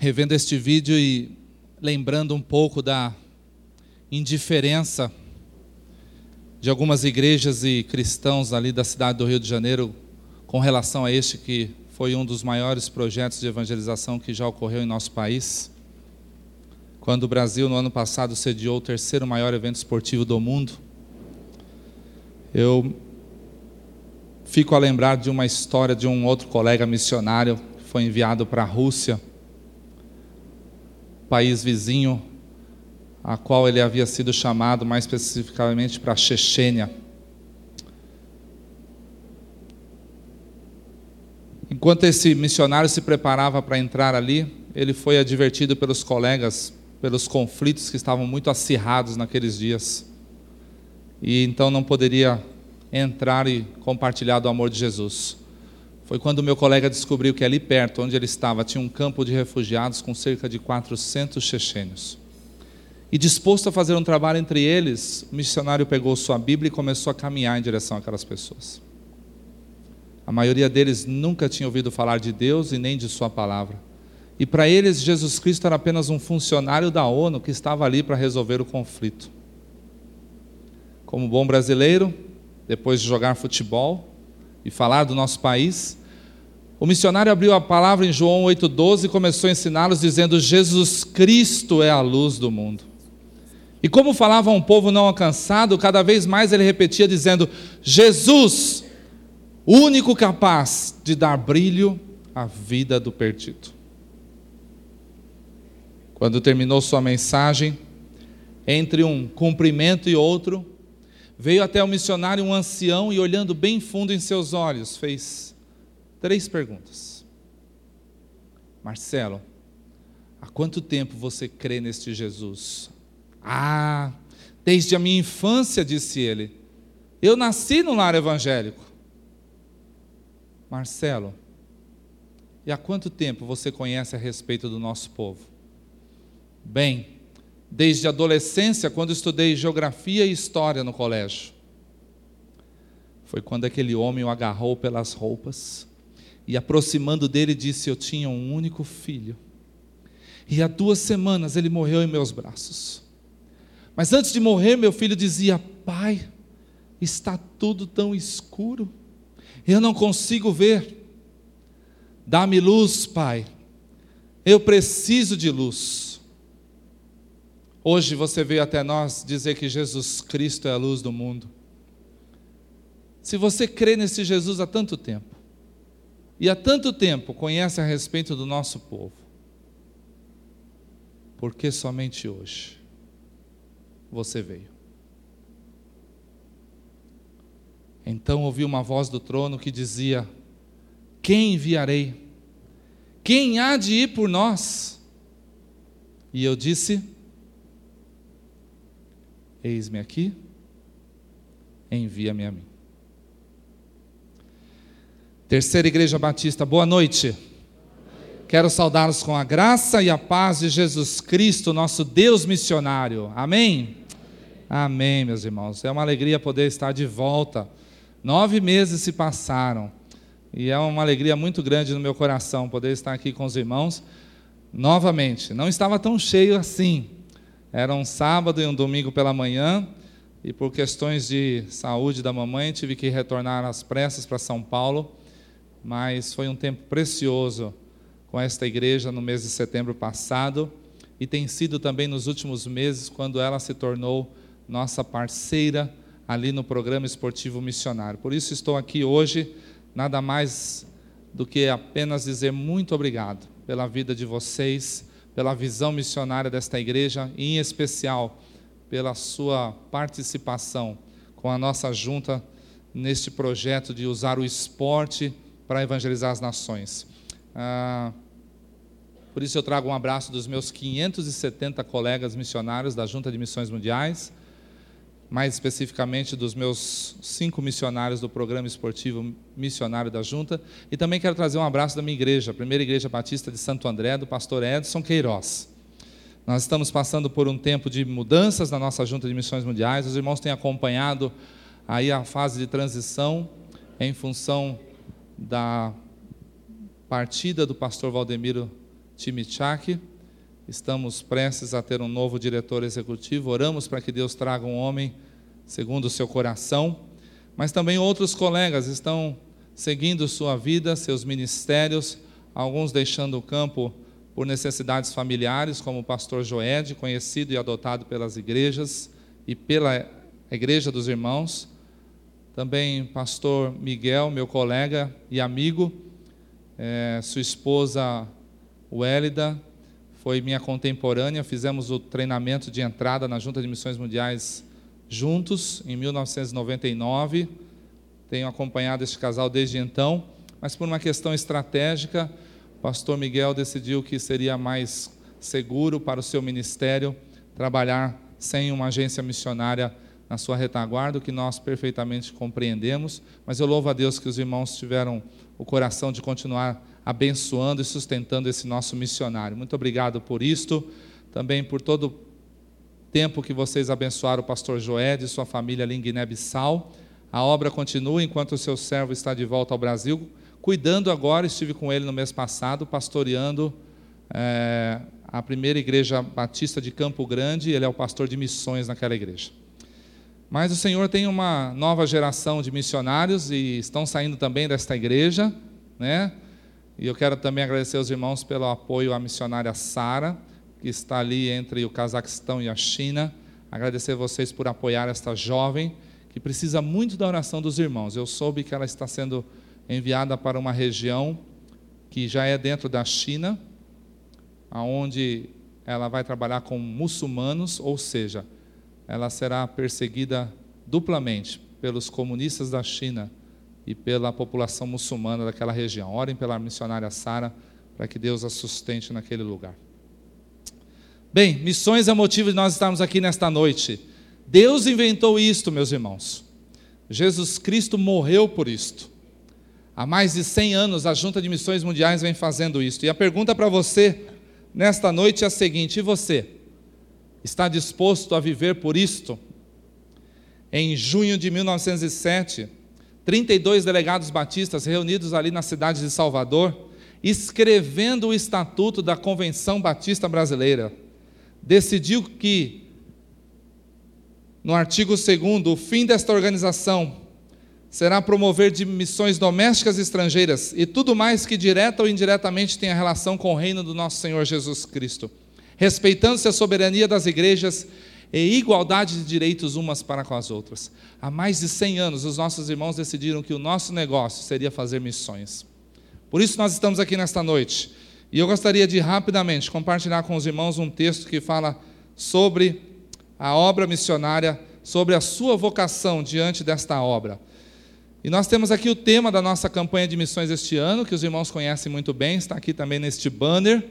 revendo este vídeo e lembrando um pouco da indiferença de algumas igrejas e cristãos ali da cidade do Rio de Janeiro com relação a este que foi um dos maiores projetos de evangelização que já ocorreu em nosso país. Quando o Brasil, no ano passado, sediou o terceiro maior evento esportivo do mundo, eu fico a lembrar de uma história de um outro colega missionário que foi enviado para a Rússia, país vizinho, a qual ele havia sido chamado mais especificamente para a Chechênia. Enquanto esse missionário se preparava para entrar ali, ele foi advertido pelos colegas pelos conflitos que estavam muito acirrados naqueles dias. E então não poderia entrar e compartilhar do amor de Jesus. Foi quando meu colega descobriu que ali perto, onde ele estava, tinha um campo de refugiados com cerca de 400 chechênios. E disposto a fazer um trabalho entre eles, o missionário pegou sua Bíblia e começou a caminhar em direção àquelas pessoas. A maioria deles nunca tinha ouvido falar de Deus e nem de Sua palavra. E para eles, Jesus Cristo era apenas um funcionário da ONU que estava ali para resolver o conflito. Como bom brasileiro, depois de jogar futebol e falar do nosso país, o missionário abriu a palavra em João 8,12 e começou a ensiná-los dizendo: Jesus Cristo é a luz do mundo. E como falava um povo não alcançado, cada vez mais ele repetia dizendo: Jesus, único capaz de dar brilho à vida do perdido. Quando terminou sua mensagem, entre um cumprimento e outro, veio até o missionário um ancião e, olhando bem fundo em seus olhos, fez três perguntas. Marcelo, há quanto tempo você crê neste Jesus? Ah, desde a minha infância, disse ele. Eu nasci no lar evangélico. Marcelo, e há quanto tempo você conhece a respeito do nosso povo? Bem, desde a adolescência, quando estudei geografia e história no colégio. Foi quando aquele homem o agarrou pelas roupas e, aproximando dele, disse: Eu tinha um único filho. E há duas semanas ele morreu em meus braços. Mas antes de morrer, meu filho dizia: Pai, está tudo tão escuro, eu não consigo ver. Dá-me luz, Pai, eu preciso de luz. Hoje você veio até nós dizer que Jesus Cristo é a luz do mundo. Se você crê nesse Jesus há tanto tempo, e há tanto tempo conhece a respeito do nosso povo, por que somente hoje? você veio. Então ouvi uma voz do trono que dizia: Quem enviarei? Quem há de ir por nós? E eu disse: Eis-me aqui, envia-me a mim. Terceira Igreja Batista, boa noite. Quero saudá-los com a graça e a paz de Jesus Cristo, nosso Deus missionário. Amém? Amém, meus irmãos. É uma alegria poder estar de volta. Nove meses se passaram e é uma alegria muito grande no meu coração poder estar aqui com os irmãos novamente. Não estava tão cheio assim. Era um sábado e um domingo pela manhã e por questões de saúde da mamãe tive que retornar às pressas para São Paulo, mas foi um tempo precioso com esta igreja no mês de setembro passado e tem sido também nos últimos meses quando ela se tornou nossa parceira ali no programa esportivo missionário. Por isso estou aqui hoje, nada mais do que apenas dizer muito obrigado pela vida de vocês, pela visão missionária desta igreja e, em especial, pela sua participação com a nossa junta neste projeto de usar o esporte para evangelizar as nações. Ah, por isso eu trago um abraço dos meus 570 colegas missionários da Junta de Missões Mundiais, mais especificamente dos meus cinco missionários do programa esportivo missionário da Junta, e também quero trazer um abraço da minha igreja, a primeira igreja batista de Santo André, do pastor Edson Queiroz. Nós estamos passando por um tempo de mudanças na nossa Junta de Missões Mundiais, os irmãos têm acompanhado aí a fase de transição em função da partida do pastor Valdemiro Timichak. Estamos prestes a ter um novo diretor executivo. Oramos para que Deus traga um homem segundo o seu coração. Mas também outros colegas estão seguindo sua vida, seus ministérios, alguns deixando o campo por necessidades familiares, como o pastor Joed, conhecido e adotado pelas igrejas e pela Igreja dos Irmãos. Também pastor Miguel, meu colega e amigo, é, sua esposa Wélida, foi minha contemporânea, fizemos o treinamento de entrada na Junta de Missões Mundiais juntos, em 1999. Tenho acompanhado este casal desde então, mas por uma questão estratégica, o pastor Miguel decidiu que seria mais seguro para o seu ministério trabalhar sem uma agência missionária na sua retaguarda, o que nós perfeitamente compreendemos, mas eu louvo a Deus que os irmãos tiveram o coração de continuar abençoando e sustentando esse nosso missionário. Muito obrigado por isto, também por todo o tempo que vocês abençoaram o pastor Joed e sua família ali em Guiné-Bissau. A obra continua enquanto o seu servo está de volta ao Brasil, cuidando agora, estive com ele no mês passado, pastoreando é, a primeira igreja batista de Campo Grande, ele é o pastor de missões naquela igreja. Mas o Senhor tem uma nova geração de missionários e estão saindo também desta igreja, né? E eu quero também agradecer aos irmãos pelo apoio à missionária Sara, que está ali entre o Cazaquistão e a China. Agradecer vocês por apoiar esta jovem, que precisa muito da oração dos irmãos. Eu soube que ela está sendo enviada para uma região que já é dentro da China, aonde ela vai trabalhar com muçulmanos, ou seja, ela será perseguida duplamente pelos comunistas da China e pela população muçulmana daquela região. Orem pela missionária Sara para que Deus a sustente naquele lugar. Bem, missões é motivo de nós estarmos aqui nesta noite. Deus inventou isto, meus irmãos. Jesus Cristo morreu por isto. Há mais de 100 anos a Junta de Missões Mundiais vem fazendo isto. E a pergunta para você nesta noite é a seguinte: e você? Está disposto a viver por isto? Em junho de 1907, 32 delegados batistas reunidos ali na cidade de Salvador, escrevendo o estatuto da Convenção Batista Brasileira, decidiu que, no artigo 2, o fim desta organização será promover de missões domésticas e estrangeiras e tudo mais que direta ou indiretamente tenha relação com o reino do nosso Senhor Jesus Cristo, respeitando-se a soberania das igrejas e igualdade de direitos umas para com as outras. Há mais de 100 anos, os nossos irmãos decidiram que o nosso negócio seria fazer missões. Por isso, nós estamos aqui nesta noite. E eu gostaria de rapidamente compartilhar com os irmãos um texto que fala sobre a obra missionária, sobre a sua vocação diante desta obra. E nós temos aqui o tema da nossa campanha de missões este ano, que os irmãos conhecem muito bem, está aqui também neste banner,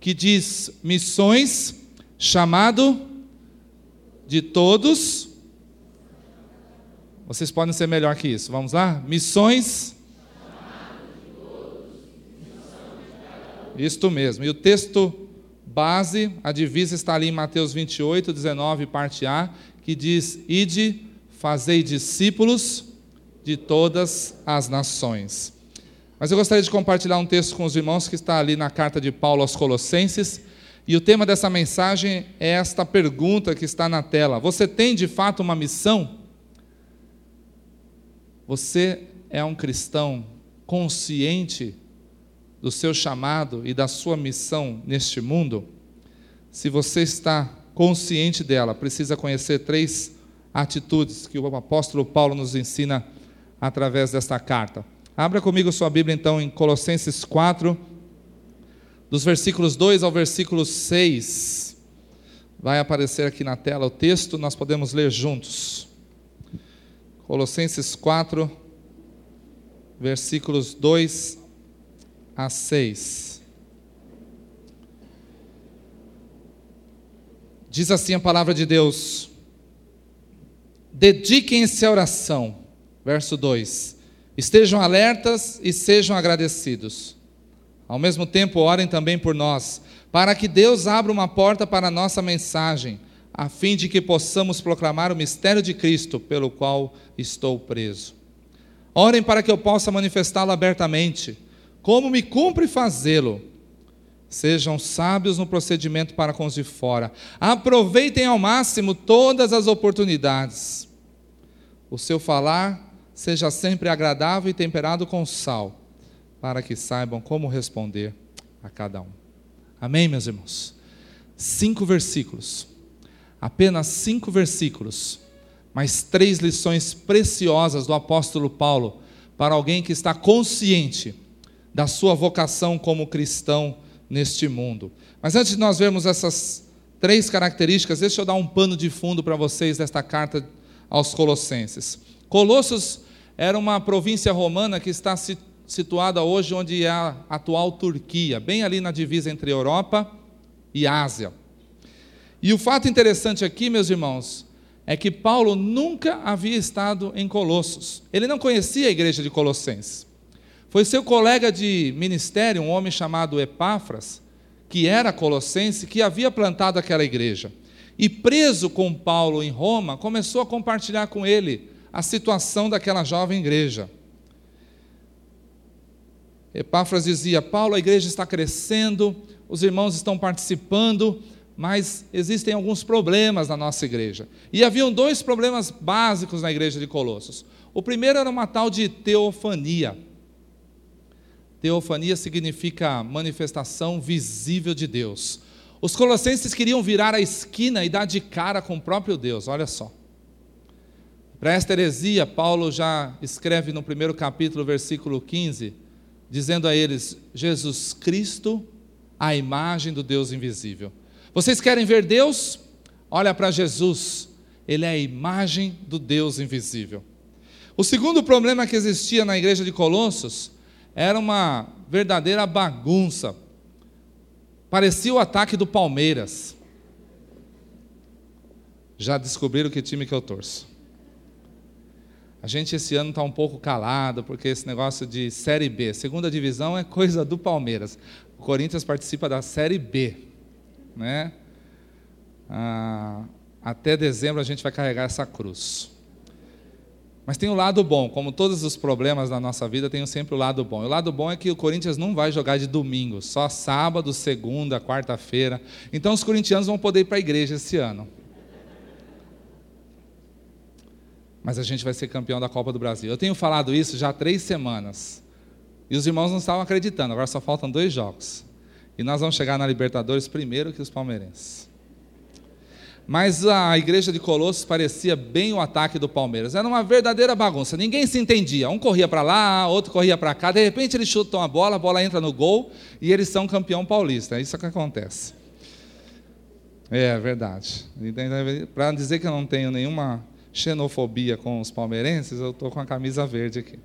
que diz: Missões, chamado de todos. Vocês podem ser melhor que isso. Vamos lá? Missões. Isto mesmo. E o texto base, a divisa está ali em Mateus 28, 19, parte A, que diz: Ide, fazei discípulos de todas as nações. Mas eu gostaria de compartilhar um texto com os irmãos que está ali na carta de Paulo aos Colossenses, e o tema dessa mensagem é esta pergunta que está na tela: Você tem de fato uma missão? Você é um cristão consciente do seu chamado e da sua missão neste mundo? Se você está consciente dela, precisa conhecer três atitudes que o apóstolo Paulo nos ensina através desta carta. Abra comigo sua Bíblia então em Colossenses 4, dos versículos 2 ao versículo 6. Vai aparecer aqui na tela o texto, nós podemos ler juntos. Colossenses 4, versículos 2 a 6. Diz assim a palavra de Deus: Dediquem-se à oração. Verso 2: Estejam alertas e sejam agradecidos. Ao mesmo tempo, orem também por nós, para que Deus abra uma porta para a nossa mensagem, a fim de que possamos proclamar o mistério de Cristo, pelo qual estou preso. Orem para que eu possa manifestá-lo abertamente, como me cumpre fazê-lo. Sejam sábios no procedimento para com os de fora. Aproveitem ao máximo todas as oportunidades. O seu falar seja sempre agradável e temperado com sal, para que saibam como responder a cada um. Amém, meus irmãos? Cinco versículos, apenas cinco versículos, mas três lições preciosas do apóstolo Paulo para alguém que está consciente da sua vocação como cristão neste mundo. Mas antes de nós vermos essas três características, deixa eu dar um pano de fundo para vocês desta carta aos Colossenses. Colossos era uma província romana que está situada hoje onde é a atual Turquia, bem ali na divisa entre Europa e Ásia. E o fato interessante aqui, meus irmãos, é que Paulo nunca havia estado em Colossos. Ele não conhecia a igreja de Colossenses. Foi seu colega de ministério, um homem chamado Epáfras, que era colossense, que havia plantado aquela igreja. E preso com Paulo em Roma, começou a compartilhar com ele a situação daquela jovem igreja. Epáfras dizia: Paulo, a igreja está crescendo, os irmãos estão participando, mas existem alguns problemas na nossa igreja. E haviam dois problemas básicos na igreja de Colossos. O primeiro era uma tal de teofania. Teofania significa manifestação visível de Deus. Os colossenses queriam virar a esquina e dar de cara com o próprio Deus, olha só. Para esta heresia, Paulo já escreve no primeiro capítulo, versículo 15, dizendo a eles: Jesus Cristo, a imagem do Deus invisível. Vocês querem ver Deus? Olha para Jesus, ele é a imagem do Deus invisível. O segundo problema que existia na igreja de Colossos era uma verdadeira bagunça. Parecia o ataque do Palmeiras. Já descobriram que time que eu torço. A gente esse ano está um pouco calado, porque esse negócio de Série B, segunda divisão é coisa do Palmeiras. O Corinthians participa da Série B. Né? Ah, até dezembro a gente vai carregar essa cruz. Mas tem o lado bom, como todos os problemas da nossa vida, tem sempre o lado bom. E o lado bom é que o Corinthians não vai jogar de domingo, só sábado, segunda, quarta-feira. Então os corintianos vão poder ir para a igreja esse ano. Mas a gente vai ser campeão da Copa do Brasil. Eu tenho falado isso já há três semanas. E os irmãos não estavam acreditando, agora só faltam dois jogos. E nós vamos chegar na Libertadores primeiro que os palmeirenses. Mas a igreja de Colossos parecia bem o ataque do Palmeiras. Era uma verdadeira bagunça. Ninguém se entendia. Um corria para lá, outro corria para cá. De repente eles chutam a bola, a bola entra no gol e eles são campeão paulista. É isso que acontece. É verdade. Para dizer que eu não tenho nenhuma xenofobia com os palmeirenses, eu estou com a camisa verde aqui.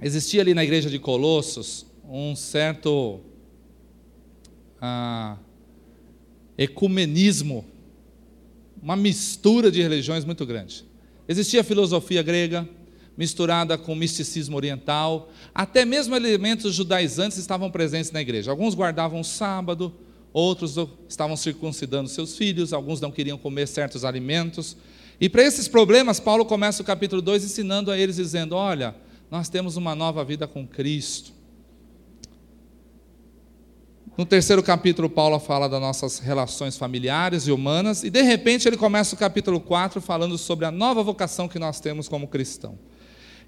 Existia ali na igreja de Colossos um certo. Ah, ecumenismo, uma mistura de religiões muito grande. Existia filosofia grega, misturada com misticismo oriental, até mesmo elementos judaizantes estavam presentes na igreja. Alguns guardavam o sábado, outros estavam circuncidando seus filhos, alguns não queriam comer certos alimentos. E para esses problemas, Paulo começa o capítulo 2 ensinando a eles, dizendo: Olha, nós temos uma nova vida com Cristo. No terceiro capítulo, Paulo fala das nossas relações familiares e humanas, e de repente ele começa o capítulo 4 falando sobre a nova vocação que nós temos como cristão.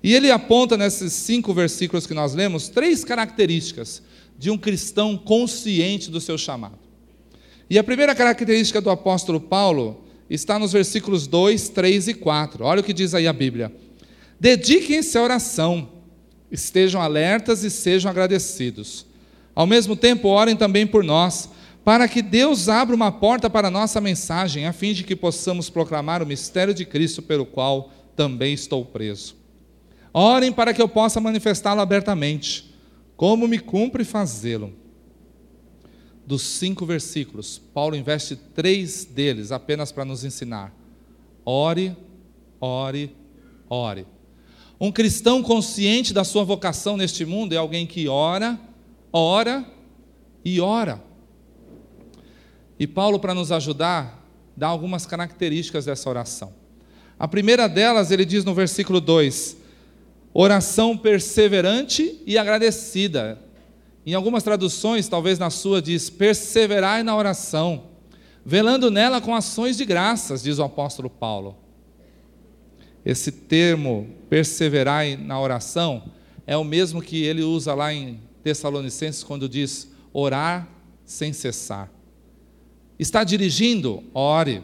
E ele aponta nesses cinco versículos que nós lemos três características de um cristão consciente do seu chamado. E a primeira característica do apóstolo Paulo está nos versículos 2, 3 e 4. Olha o que diz aí a Bíblia: Dediquem-se à oração, estejam alertas e sejam agradecidos. Ao mesmo tempo, orem também por nós, para que Deus abra uma porta para a nossa mensagem, a fim de que possamos proclamar o mistério de Cristo, pelo qual também estou preso. Orem para que eu possa manifestá-lo abertamente, como me cumpre fazê-lo. Dos cinco versículos, Paulo investe três deles apenas para nos ensinar. Ore, ore, ore. Um cristão consciente da sua vocação neste mundo é alguém que ora, ora e ora. E Paulo, para nos ajudar, dá algumas características dessa oração. A primeira delas, ele diz no versículo 2: oração perseverante e agradecida. Em algumas traduções, talvez na sua, diz: perseverai na oração, velando nela com ações de graças, diz o apóstolo Paulo. Esse termo, perseverai na oração, é o mesmo que ele usa lá em Tessalonicenses, quando diz orar sem cessar. Está dirigindo? Ore.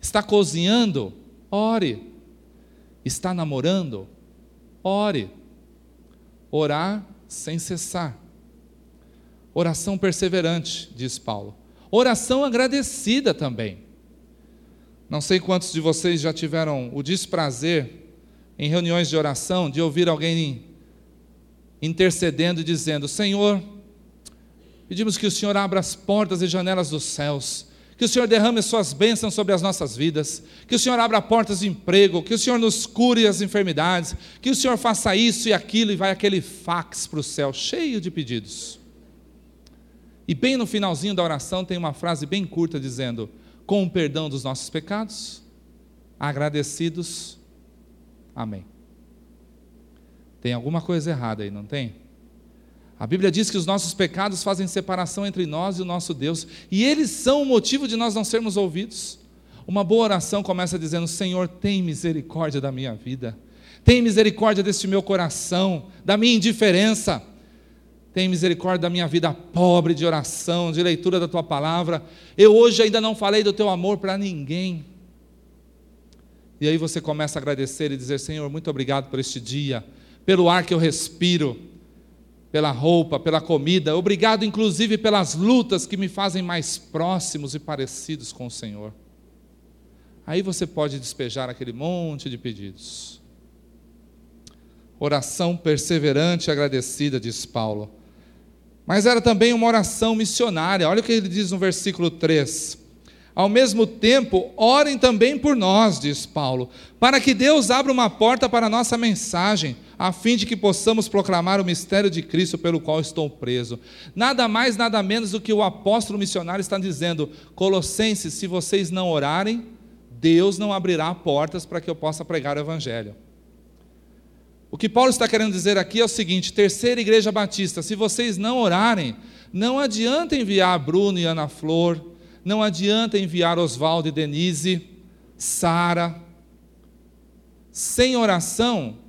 Está cozinhando? Ore. Está namorando? Ore. Orar sem cessar. Oração perseverante, diz Paulo. Oração agradecida também. Não sei quantos de vocês já tiveram o desprazer, em reuniões de oração, de ouvir alguém intercedendo e dizendo: Senhor, pedimos que o Senhor abra as portas e janelas dos céus que o Senhor derrame as suas bênçãos sobre as nossas vidas, que o Senhor abra portas de emprego, que o Senhor nos cure as enfermidades, que o Senhor faça isso e aquilo, e vai aquele fax para o céu, cheio de pedidos. E bem no finalzinho da oração tem uma frase bem curta dizendo: Com o perdão dos nossos pecados, agradecidos, amém. Tem alguma coisa errada aí, não tem? A Bíblia diz que os nossos pecados fazem separação entre nós e o nosso Deus, e eles são o motivo de nós não sermos ouvidos. Uma boa oração começa dizendo: Senhor, tem misericórdia da minha vida, tem misericórdia deste meu coração, da minha indiferença, tem misericórdia da minha vida pobre de oração, de leitura da tua palavra. Eu hoje ainda não falei do teu amor para ninguém. E aí você começa a agradecer e dizer: Senhor, muito obrigado por este dia, pelo ar que eu respiro pela roupa, pela comida, obrigado inclusive pelas lutas que me fazem mais próximos e parecidos com o Senhor. Aí você pode despejar aquele monte de pedidos. Oração perseverante e agradecida, diz Paulo. Mas era também uma oração missionária. Olha o que ele diz no versículo 3. Ao mesmo tempo, orem também por nós, diz Paulo, para que Deus abra uma porta para a nossa mensagem, a fim de que possamos proclamar o mistério de Cristo pelo qual estou preso. Nada mais, nada menos do que o apóstolo missionário está dizendo: Colossenses, se vocês não orarem, Deus não abrirá portas para que eu possa pregar o Evangelho. O que Paulo está querendo dizer aqui é o seguinte: terceira igreja batista, se vocês não orarem, não adianta enviar Bruno e Ana Flor, não adianta enviar Oswaldo e Denise, Sara. Sem oração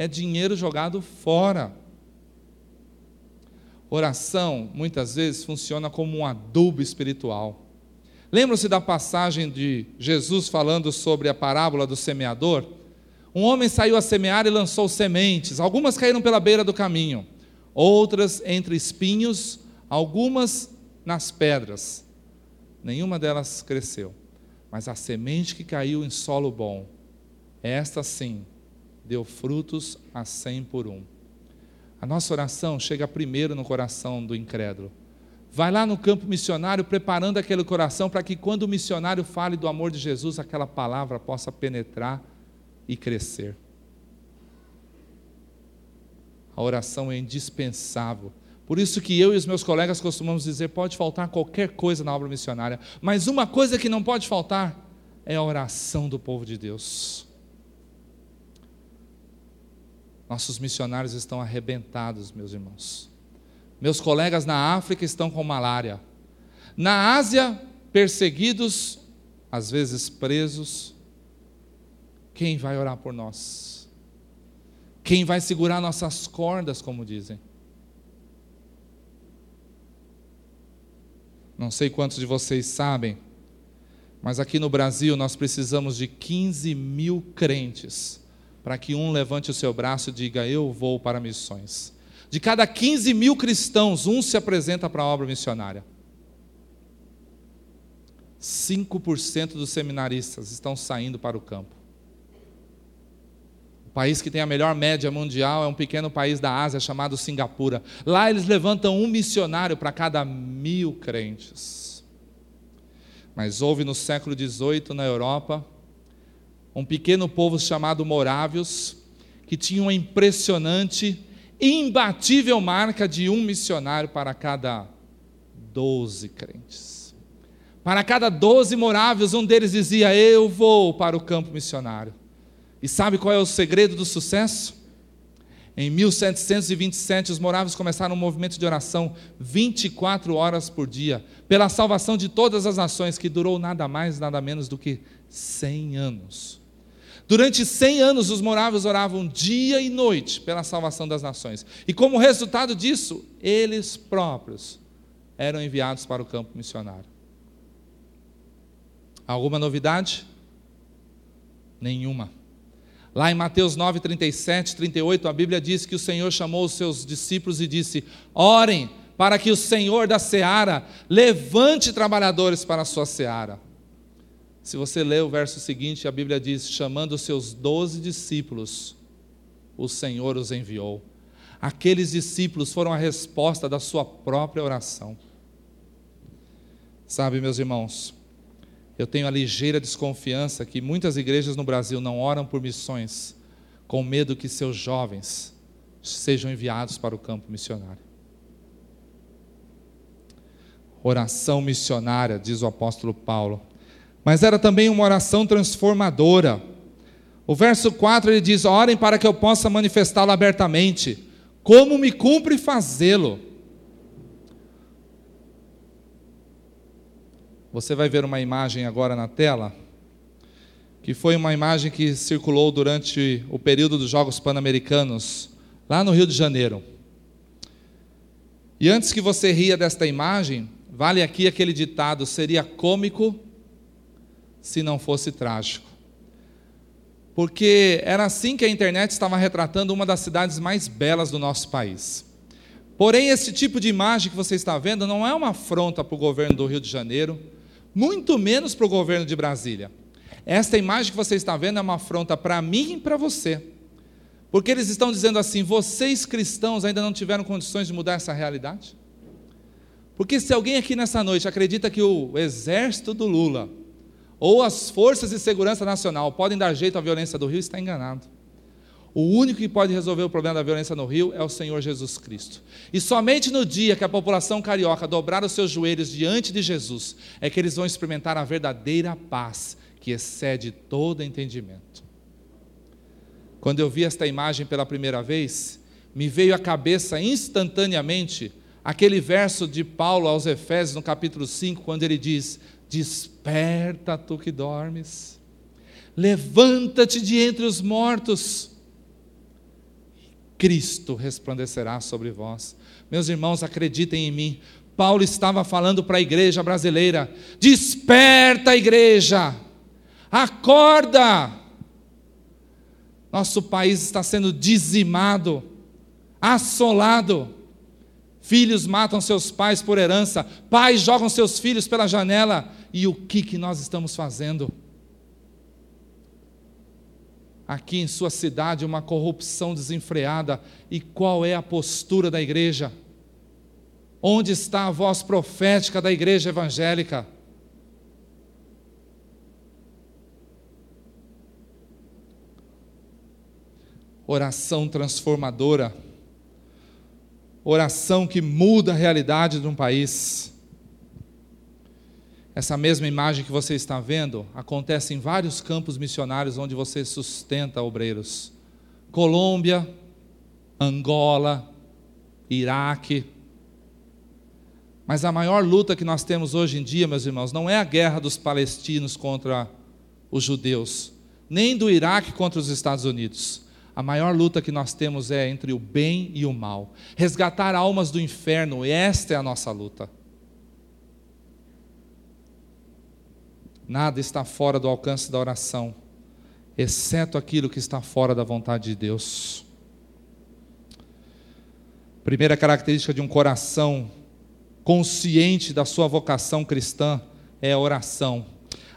é dinheiro jogado fora. Oração, muitas vezes, funciona como um adubo espiritual. Lembram-se da passagem de Jesus falando sobre a parábola do semeador? Um homem saiu a semear e lançou sementes. Algumas caíram pela beira do caminho, outras entre espinhos, algumas nas pedras nenhuma delas cresceu. Mas a semente que caiu em solo bom, esta sim, deu frutos a cem por um. A nossa oração chega primeiro no coração do incrédulo. Vai lá no campo missionário preparando aquele coração para que quando o missionário fale do amor de Jesus, aquela palavra possa penetrar e crescer. A oração é indispensável por isso que eu e os meus colegas costumamos dizer, pode faltar qualquer coisa na obra missionária, mas uma coisa que não pode faltar é a oração do povo de Deus. Nossos missionários estão arrebentados, meus irmãos. Meus colegas na África estão com malária. Na Ásia, perseguidos, às vezes presos. Quem vai orar por nós? Quem vai segurar nossas cordas, como dizem? Não sei quantos de vocês sabem, mas aqui no Brasil nós precisamos de 15 mil crentes para que um levante o seu braço e diga: Eu vou para missões. De cada 15 mil cristãos, um se apresenta para a obra missionária. 5% dos seminaristas estão saindo para o campo. O país que tem a melhor média mundial é um pequeno país da Ásia chamado Singapura. Lá eles levantam um missionário para cada mil crentes. Mas houve no século XVIII na Europa um pequeno povo chamado Morávios que tinha uma impressionante, imbatível marca de um missionário para cada doze crentes. Para cada doze morávios, um deles dizia: Eu vou para o campo missionário. E sabe qual é o segredo do sucesso? Em 1727, os moráveis começaram um movimento de oração 24 horas por dia, pela salvação de todas as nações, que durou nada mais, nada menos do que 100 anos. Durante 100 anos, os moráveis oravam dia e noite pela salvação das nações. E como resultado disso, eles próprios eram enviados para o campo missionário. Alguma novidade? Nenhuma. Lá em Mateus 9, 37, 38, a Bíblia diz que o Senhor chamou os seus discípulos e disse: Orem para que o Senhor da seara levante trabalhadores para a sua seara. Se você ler o verso seguinte, a Bíblia diz: chamando os seus doze discípulos, o Senhor os enviou. Aqueles discípulos foram a resposta da sua própria oração. Sabe, meus irmãos, eu tenho a ligeira desconfiança que muitas igrejas no Brasil não oram por missões, com medo que seus jovens sejam enviados para o campo missionário. Oração missionária, diz o apóstolo Paulo, mas era também uma oração transformadora. O verso 4 ele diz: Orem para que eu possa manifestá-lo abertamente, como me cumpre fazê-lo Você vai ver uma imagem agora na tela, que foi uma imagem que circulou durante o período dos Jogos Pan-Americanos, lá no Rio de Janeiro. E antes que você ria desta imagem, vale aqui aquele ditado: seria cômico se não fosse trágico. Porque era assim que a internet estava retratando uma das cidades mais belas do nosso país. Porém, esse tipo de imagem que você está vendo não é uma afronta para o governo do Rio de Janeiro, muito menos para o governo de Brasília. Esta imagem que você está vendo é uma afronta para mim e para você. Porque eles estão dizendo assim: vocês cristãos ainda não tiveram condições de mudar essa realidade? Porque se alguém aqui nessa noite acredita que o exército do Lula ou as forças de segurança nacional podem dar jeito à violência do Rio, está enganado. O único que pode resolver o problema da violência no Rio é o Senhor Jesus Cristo. E somente no dia que a população carioca dobrar os seus joelhos diante de Jesus, é que eles vão experimentar a verdadeira paz que excede todo entendimento. Quando eu vi esta imagem pela primeira vez, me veio à cabeça instantaneamente aquele verso de Paulo aos Efésios, no capítulo 5, quando ele diz: Desperta tu que dormes, levanta-te de entre os mortos Cristo resplandecerá sobre vós. Meus irmãos, acreditem em mim. Paulo estava falando para a igreja brasileira: desperta, igreja, acorda. Nosso país está sendo dizimado, assolado. Filhos matam seus pais por herança, pais jogam seus filhos pela janela. E o que, que nós estamos fazendo? aqui em sua cidade uma corrupção desenfreada. E qual é a postura da igreja? Onde está a voz profética da igreja evangélica? Oração transformadora, oração que muda a realidade de um país. Essa mesma imagem que você está vendo acontece em vários campos missionários onde você sustenta obreiros. Colômbia, Angola, Iraque. Mas a maior luta que nós temos hoje em dia, meus irmãos, não é a guerra dos palestinos contra os judeus, nem do Iraque contra os Estados Unidos. A maior luta que nós temos é entre o bem e o mal. Resgatar almas do inferno, esta é a nossa luta. Nada está fora do alcance da oração, exceto aquilo que está fora da vontade de Deus. Primeira característica de um coração consciente da sua vocação cristã é a oração.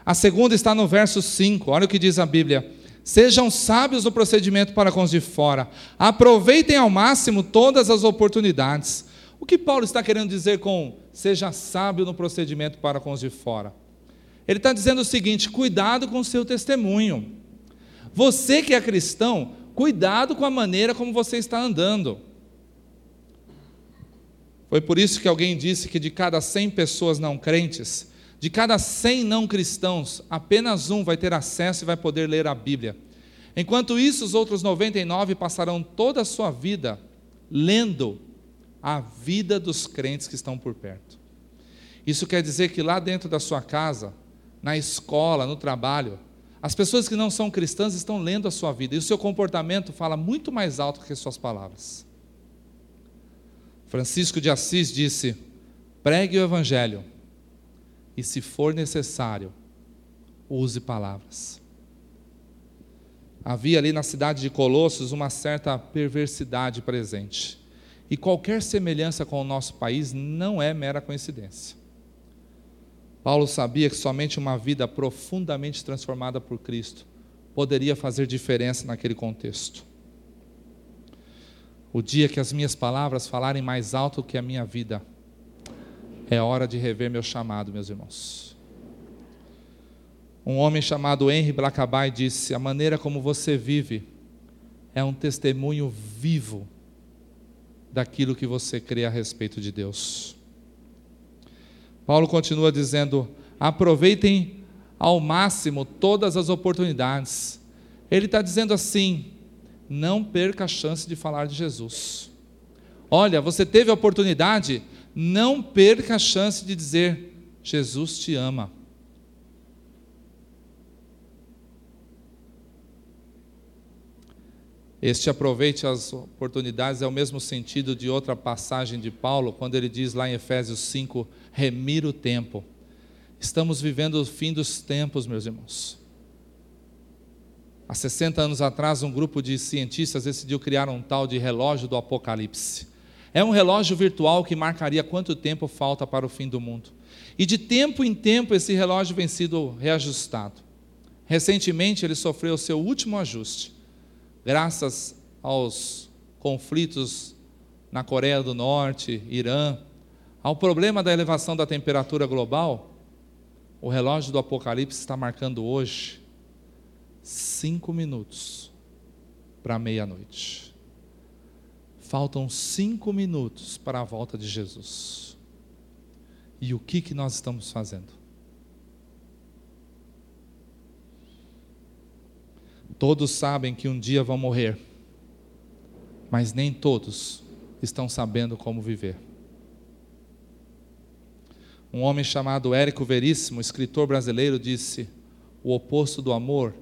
A segunda está no verso 5, olha o que diz a Bíblia. Sejam sábios no procedimento para com os de fora, aproveitem ao máximo todas as oportunidades. O que Paulo está querendo dizer com seja sábio no procedimento para com os de fora? Ele está dizendo o seguinte: cuidado com o seu testemunho. Você que é cristão, cuidado com a maneira como você está andando. Foi por isso que alguém disse que de cada 100 pessoas não crentes, de cada 100 não cristãos, apenas um vai ter acesso e vai poder ler a Bíblia. Enquanto isso, os outros 99 passarão toda a sua vida lendo a vida dos crentes que estão por perto. Isso quer dizer que lá dentro da sua casa, na escola, no trabalho, as pessoas que não são cristãs estão lendo a sua vida e o seu comportamento fala muito mais alto que as suas palavras. Francisco de Assis disse: pregue o Evangelho e, se for necessário, use palavras. Havia ali na cidade de Colossos uma certa perversidade presente. E qualquer semelhança com o nosso país não é mera coincidência. Paulo sabia que somente uma vida profundamente transformada por Cristo poderia fazer diferença naquele contexto. O dia que as minhas palavras falarem mais alto que a minha vida, é hora de rever meu chamado, meus irmãos. Um homem chamado Henry Blackaby disse: A maneira como você vive é um testemunho vivo daquilo que você crê a respeito de Deus. Paulo continua dizendo: aproveitem ao máximo todas as oportunidades. Ele está dizendo assim: não perca a chance de falar de Jesus. Olha, você teve a oportunidade, não perca a chance de dizer: Jesus te ama. Este aproveite as oportunidades é o mesmo sentido de outra passagem de Paulo, quando ele diz lá em Efésios 5: remir o tempo. Estamos vivendo o fim dos tempos, meus irmãos. Há 60 anos atrás, um grupo de cientistas decidiu criar um tal de relógio do apocalipse. É um relógio virtual que marcaria quanto tempo falta para o fim do mundo. E de tempo em tempo esse relógio vem sido reajustado. Recentemente ele sofreu seu último ajuste, graças aos conflitos na Coreia do Norte, Irã, ao problema da elevação da temperatura global. O relógio do Apocalipse está marcando hoje cinco minutos para meia-noite. Faltam cinco minutos para a volta de Jesus. E o que, que nós estamos fazendo? Todos sabem que um dia vão morrer, mas nem todos estão sabendo como viver. Um homem chamado Érico Veríssimo, escritor brasileiro, disse: o oposto do amor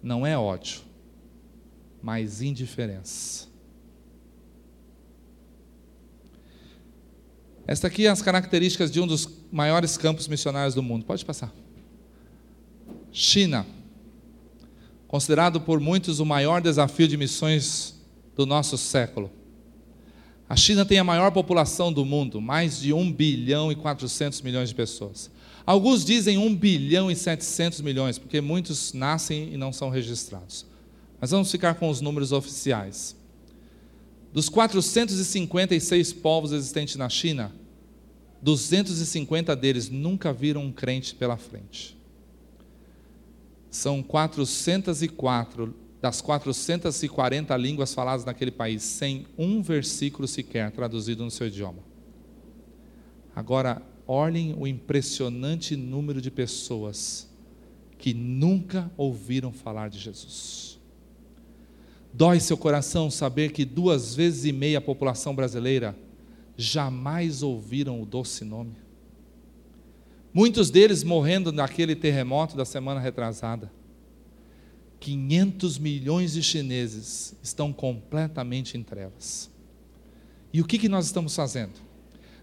não é ódio, mas indiferença. Esta aqui é as características de um dos maiores campos missionários do mundo. Pode passar. China, considerado por muitos o maior desafio de missões do nosso século. A China tem a maior população do mundo, mais de 1 bilhão e 400 milhões de pessoas. Alguns dizem 1 bilhão e 700 milhões, porque muitos nascem e não são registrados. Mas vamos ficar com os números oficiais. Dos 456 povos existentes na China, 250 deles nunca viram um crente pela frente. São 404 das 440 línguas faladas naquele país, sem um versículo sequer traduzido no seu idioma. Agora, olhem o impressionante número de pessoas que nunca ouviram falar de Jesus. Dói seu coração saber que duas vezes e meia a população brasileira jamais ouviram o doce nome. Muitos deles morrendo naquele terremoto da semana retrasada. 500 milhões de chineses estão completamente em trevas. E o que, que nós estamos fazendo?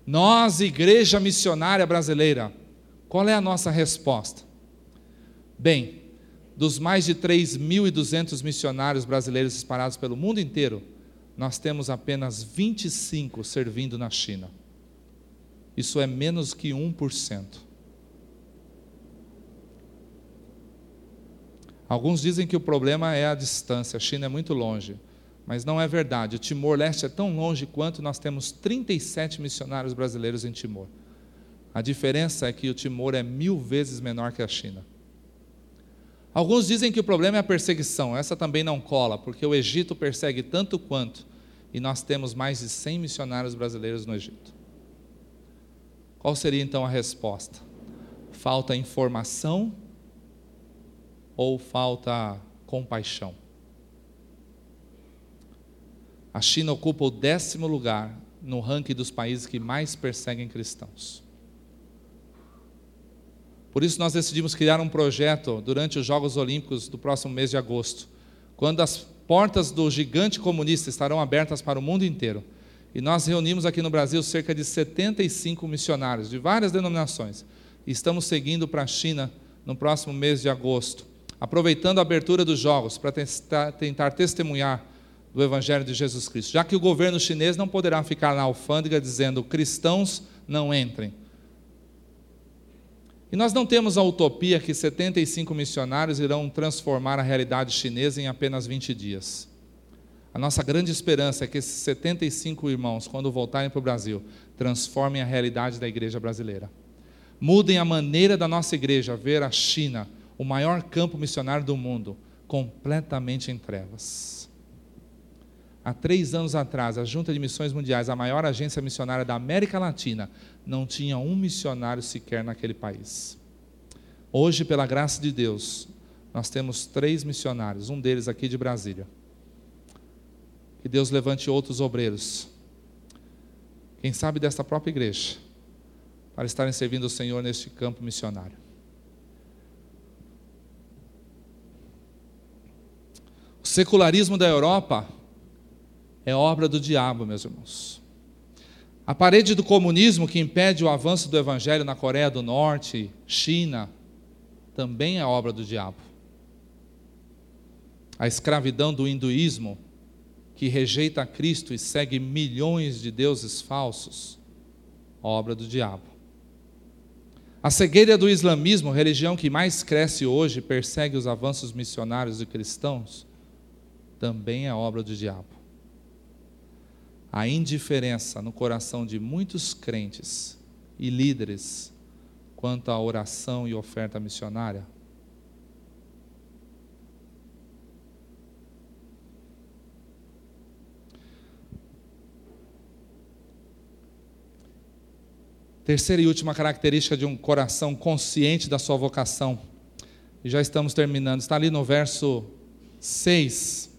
Nós, Igreja Missionária Brasileira, qual é a nossa resposta? Bem, dos mais de 3.200 missionários brasileiros espalhados pelo mundo inteiro, nós temos apenas 25 servindo na China. Isso é menos que 1%. Alguns dizem que o problema é a distância, a China é muito longe. Mas não é verdade. O Timor-Leste é tão longe quanto nós temos 37 missionários brasileiros em Timor. A diferença é que o Timor é mil vezes menor que a China. Alguns dizem que o problema é a perseguição. Essa também não cola, porque o Egito persegue tanto quanto, e nós temos mais de 100 missionários brasileiros no Egito. Qual seria então a resposta? Falta informação ou falta compaixão. A China ocupa o décimo lugar no ranking dos países que mais perseguem cristãos. Por isso, nós decidimos criar um projeto durante os Jogos Olímpicos do próximo mês de agosto, quando as portas do gigante comunista estarão abertas para o mundo inteiro. E nós reunimos aqui no Brasil cerca de 75 missionários de várias denominações. E estamos seguindo para a China no próximo mês de agosto, aproveitando a abertura dos Jogos para tentar, testemunhar do Evangelho de Jesus Cristo, já que o governo chinês não poderá ficar na alfândega dizendo cristãos não entrem. E nós não temos a utopia que 75 missionários irão transformar a realidade chinesa em apenas 20 dias. A nossa grande esperança é que esses 75 irmãos, quando voltarem para o Brasil, transformem a realidade da igreja brasileira. Mudem a maneira da nossa igreja ver a China, o maior campo missionário do mundo, completamente em trevas. Há três anos atrás, a Junta de Missões Mundiais, a maior agência missionária da América Latina, não tinha um missionário sequer naquele país. Hoje, pela graça de Deus, nós temos três missionários, um deles aqui de Brasília. Que Deus levante outros obreiros, quem sabe desta própria igreja, para estarem servindo o Senhor neste campo missionário. O secularismo da Europa é obra do diabo, meus irmãos. A parede do comunismo que impede o avanço do evangelho na Coreia do Norte, China, também é obra do diabo. A escravidão do hinduísmo, que rejeita Cristo e segue milhões de deuses falsos, obra do diabo. A cegueira do islamismo, religião que mais cresce hoje persegue os avanços missionários e cristãos, também é obra do diabo a indiferença no coração de muitos crentes e líderes quanto à oração e oferta missionária? Terceira e última característica de um coração consciente da sua vocação. E já estamos terminando. Está ali no verso 6,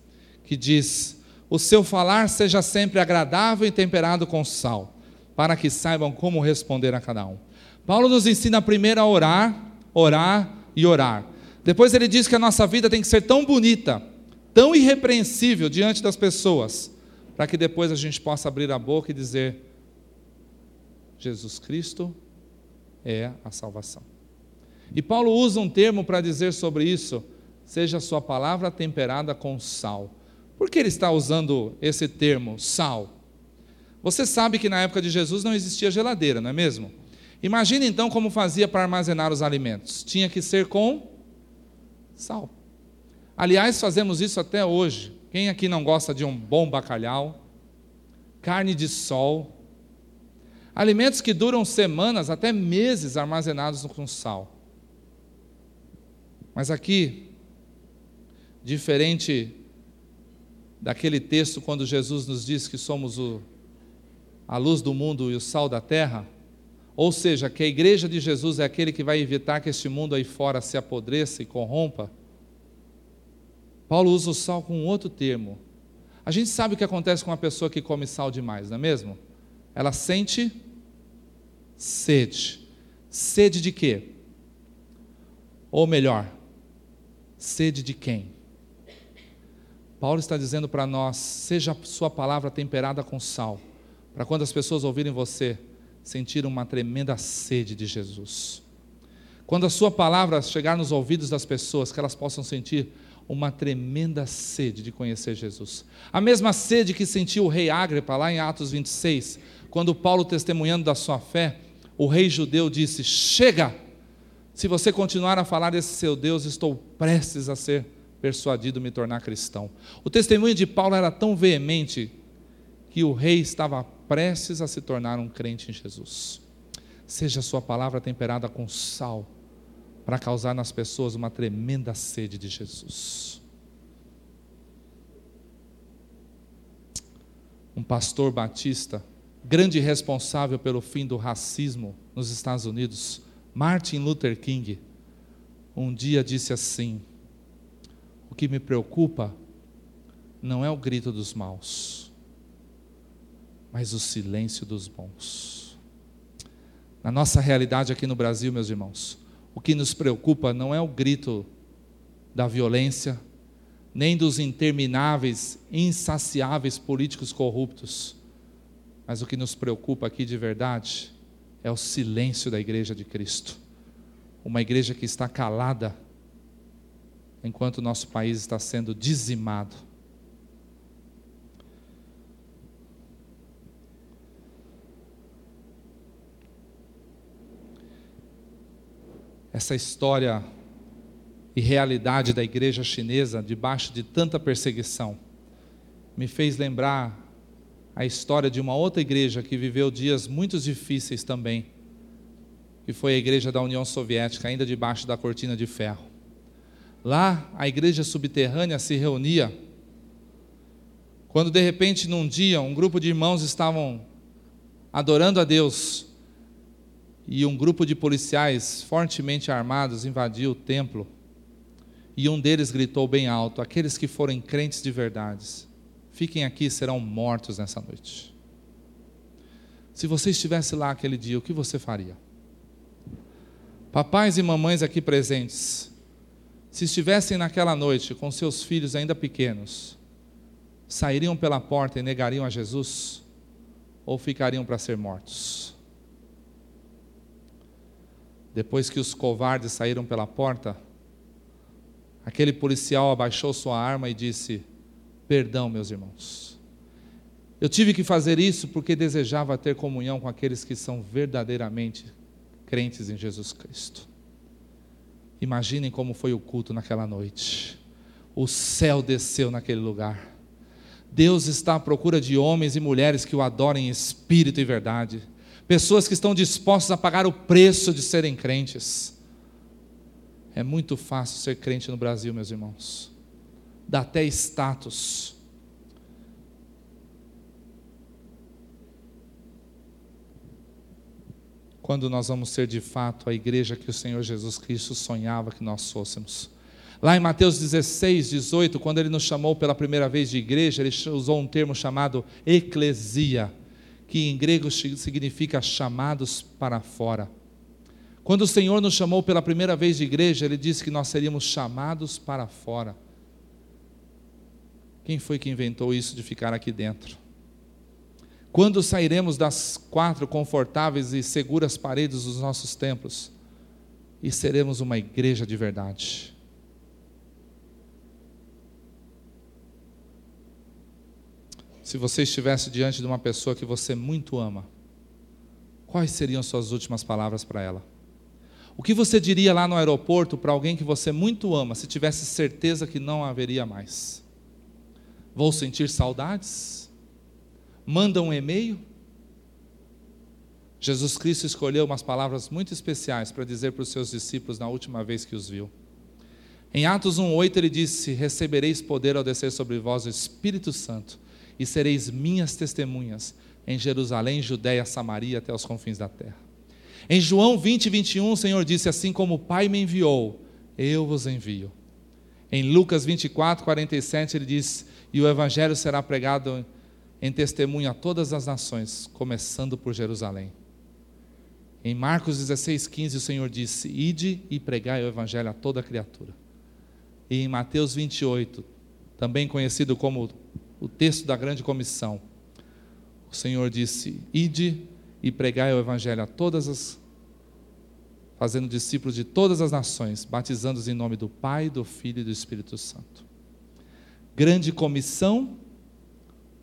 que diz: o seu falar seja sempre agradável e temperado com sal, para que saibam como responder a cada um. Paulo nos ensina primeiro a orar, orar e orar. Depois ele diz que a nossa vida tem que ser tão bonita, tão irrepreensível diante das pessoas, para que depois a gente possa abrir a boca e dizer: Jesus Cristo é a salvação. E Paulo usa um termo para dizer sobre isso: seja a sua palavra temperada com sal. Por que ele está usando esse termo, sal? Você sabe que na época de Jesus não existia geladeira, não é mesmo? Imagine então como fazia para armazenar os alimentos. Tinha que ser com sal. Aliás, fazemos isso até hoje. Quem aqui não gosta de um bom bacalhau? Carne de sol. Alimentos que duram semanas, até meses armazenados com sal. Mas aqui, diferente daquele texto quando Jesus nos diz que somos o, a luz do mundo e o sal da terra, ou seja, que a igreja de Jesus é aquele que vai evitar que este mundo aí fora se apodreça e corrompa. Paulo usa o sal com outro termo. A gente sabe o que acontece com uma pessoa que come sal demais, não é mesmo? Ela sente sede. Sede de quê? Ou melhor, sede de quem? Paulo está dizendo para nós: seja a sua palavra temperada com sal, para quando as pessoas ouvirem você, sentir uma tremenda sede de Jesus. Quando a sua palavra chegar nos ouvidos das pessoas, que elas possam sentir uma tremenda sede de conhecer Jesus. A mesma sede que sentiu o rei Agripa lá em Atos 26, quando Paulo testemunhando da sua fé, o rei judeu disse: Chega! Se você continuar a falar desse seu Deus, estou prestes a ser persuadido me tornar cristão. O testemunho de Paulo era tão veemente que o rei estava prestes a se tornar um crente em Jesus. Seja a sua palavra temperada com sal, para causar nas pessoas uma tremenda sede de Jesus. Um pastor batista, grande responsável pelo fim do racismo nos Estados Unidos, Martin Luther King, um dia disse assim: que me preocupa não é o grito dos maus, mas o silêncio dos bons. Na nossa realidade aqui no Brasil, meus irmãos, o que nos preocupa não é o grito da violência, nem dos intermináveis, insaciáveis políticos corruptos, mas o que nos preocupa aqui de verdade é o silêncio da igreja de Cristo. Uma igreja que está calada enquanto o nosso país está sendo dizimado. Essa história e realidade da igreja chinesa debaixo de tanta perseguição me fez lembrar a história de uma outra igreja que viveu dias muito difíceis também, que foi a igreja da União Soviética, ainda debaixo da cortina de ferro. Lá, a igreja subterrânea se reunia. Quando de repente, num dia, um grupo de irmãos estavam adorando a Deus e um grupo de policiais fortemente armados invadiu o templo. E um deles gritou bem alto: Aqueles que forem crentes de verdade, fiquem aqui serão mortos nessa noite. Se você estivesse lá aquele dia, o que você faria? Papais e mamães aqui presentes, se estivessem naquela noite com seus filhos ainda pequenos, sairiam pela porta e negariam a Jesus? Ou ficariam para ser mortos? Depois que os covardes saíram pela porta, aquele policial abaixou sua arma e disse: perdão, meus irmãos. Eu tive que fazer isso porque desejava ter comunhão com aqueles que são verdadeiramente crentes em Jesus Cristo. Imaginem como foi o culto naquela noite. O céu desceu naquele lugar. Deus está à procura de homens e mulheres que o adorem em espírito e verdade. Pessoas que estão dispostas a pagar o preço de serem crentes. É muito fácil ser crente no Brasil, meus irmãos dá até status. Quando nós vamos ser de fato a igreja que o Senhor Jesus Cristo sonhava que nós fôssemos. Lá em Mateus 16, 18, quando ele nos chamou pela primeira vez de igreja, ele usou um termo chamado eclesia, que em grego significa chamados para fora. Quando o Senhor nos chamou pela primeira vez de igreja, ele disse que nós seríamos chamados para fora. Quem foi que inventou isso de ficar aqui dentro? Quando sairemos das quatro confortáveis e seguras paredes dos nossos templos e seremos uma igreja de verdade? Se você estivesse diante de uma pessoa que você muito ama, quais seriam suas últimas palavras para ela? O que você diria lá no aeroporto para alguém que você muito ama, se tivesse certeza que não haveria mais? Vou sentir saudades? Manda um e-mail? Jesus Cristo escolheu umas palavras muito especiais para dizer para os seus discípulos na última vez que os viu. Em Atos 1:8 ele disse: "Recebereis poder ao descer sobre vós o Espírito Santo, e sereis minhas testemunhas em Jerusalém, Judéia, Samaria até os confins da terra." Em João 20, 21, o Senhor disse: Assim como o Pai me enviou, eu vos envio. Em Lucas 24, 47, ele diz: e o evangelho será pregado em testemunho a todas as nações, começando por Jerusalém. Em Marcos 16, 15, o Senhor disse: Ide e pregai o evangelho a toda criatura. E em Mateus 28, também conhecido como o texto da grande comissão, o Senhor disse: Ide e pregai o evangelho a todas as fazendo discípulos de todas as nações, batizando-os em nome do Pai, do Filho e do Espírito Santo grande comissão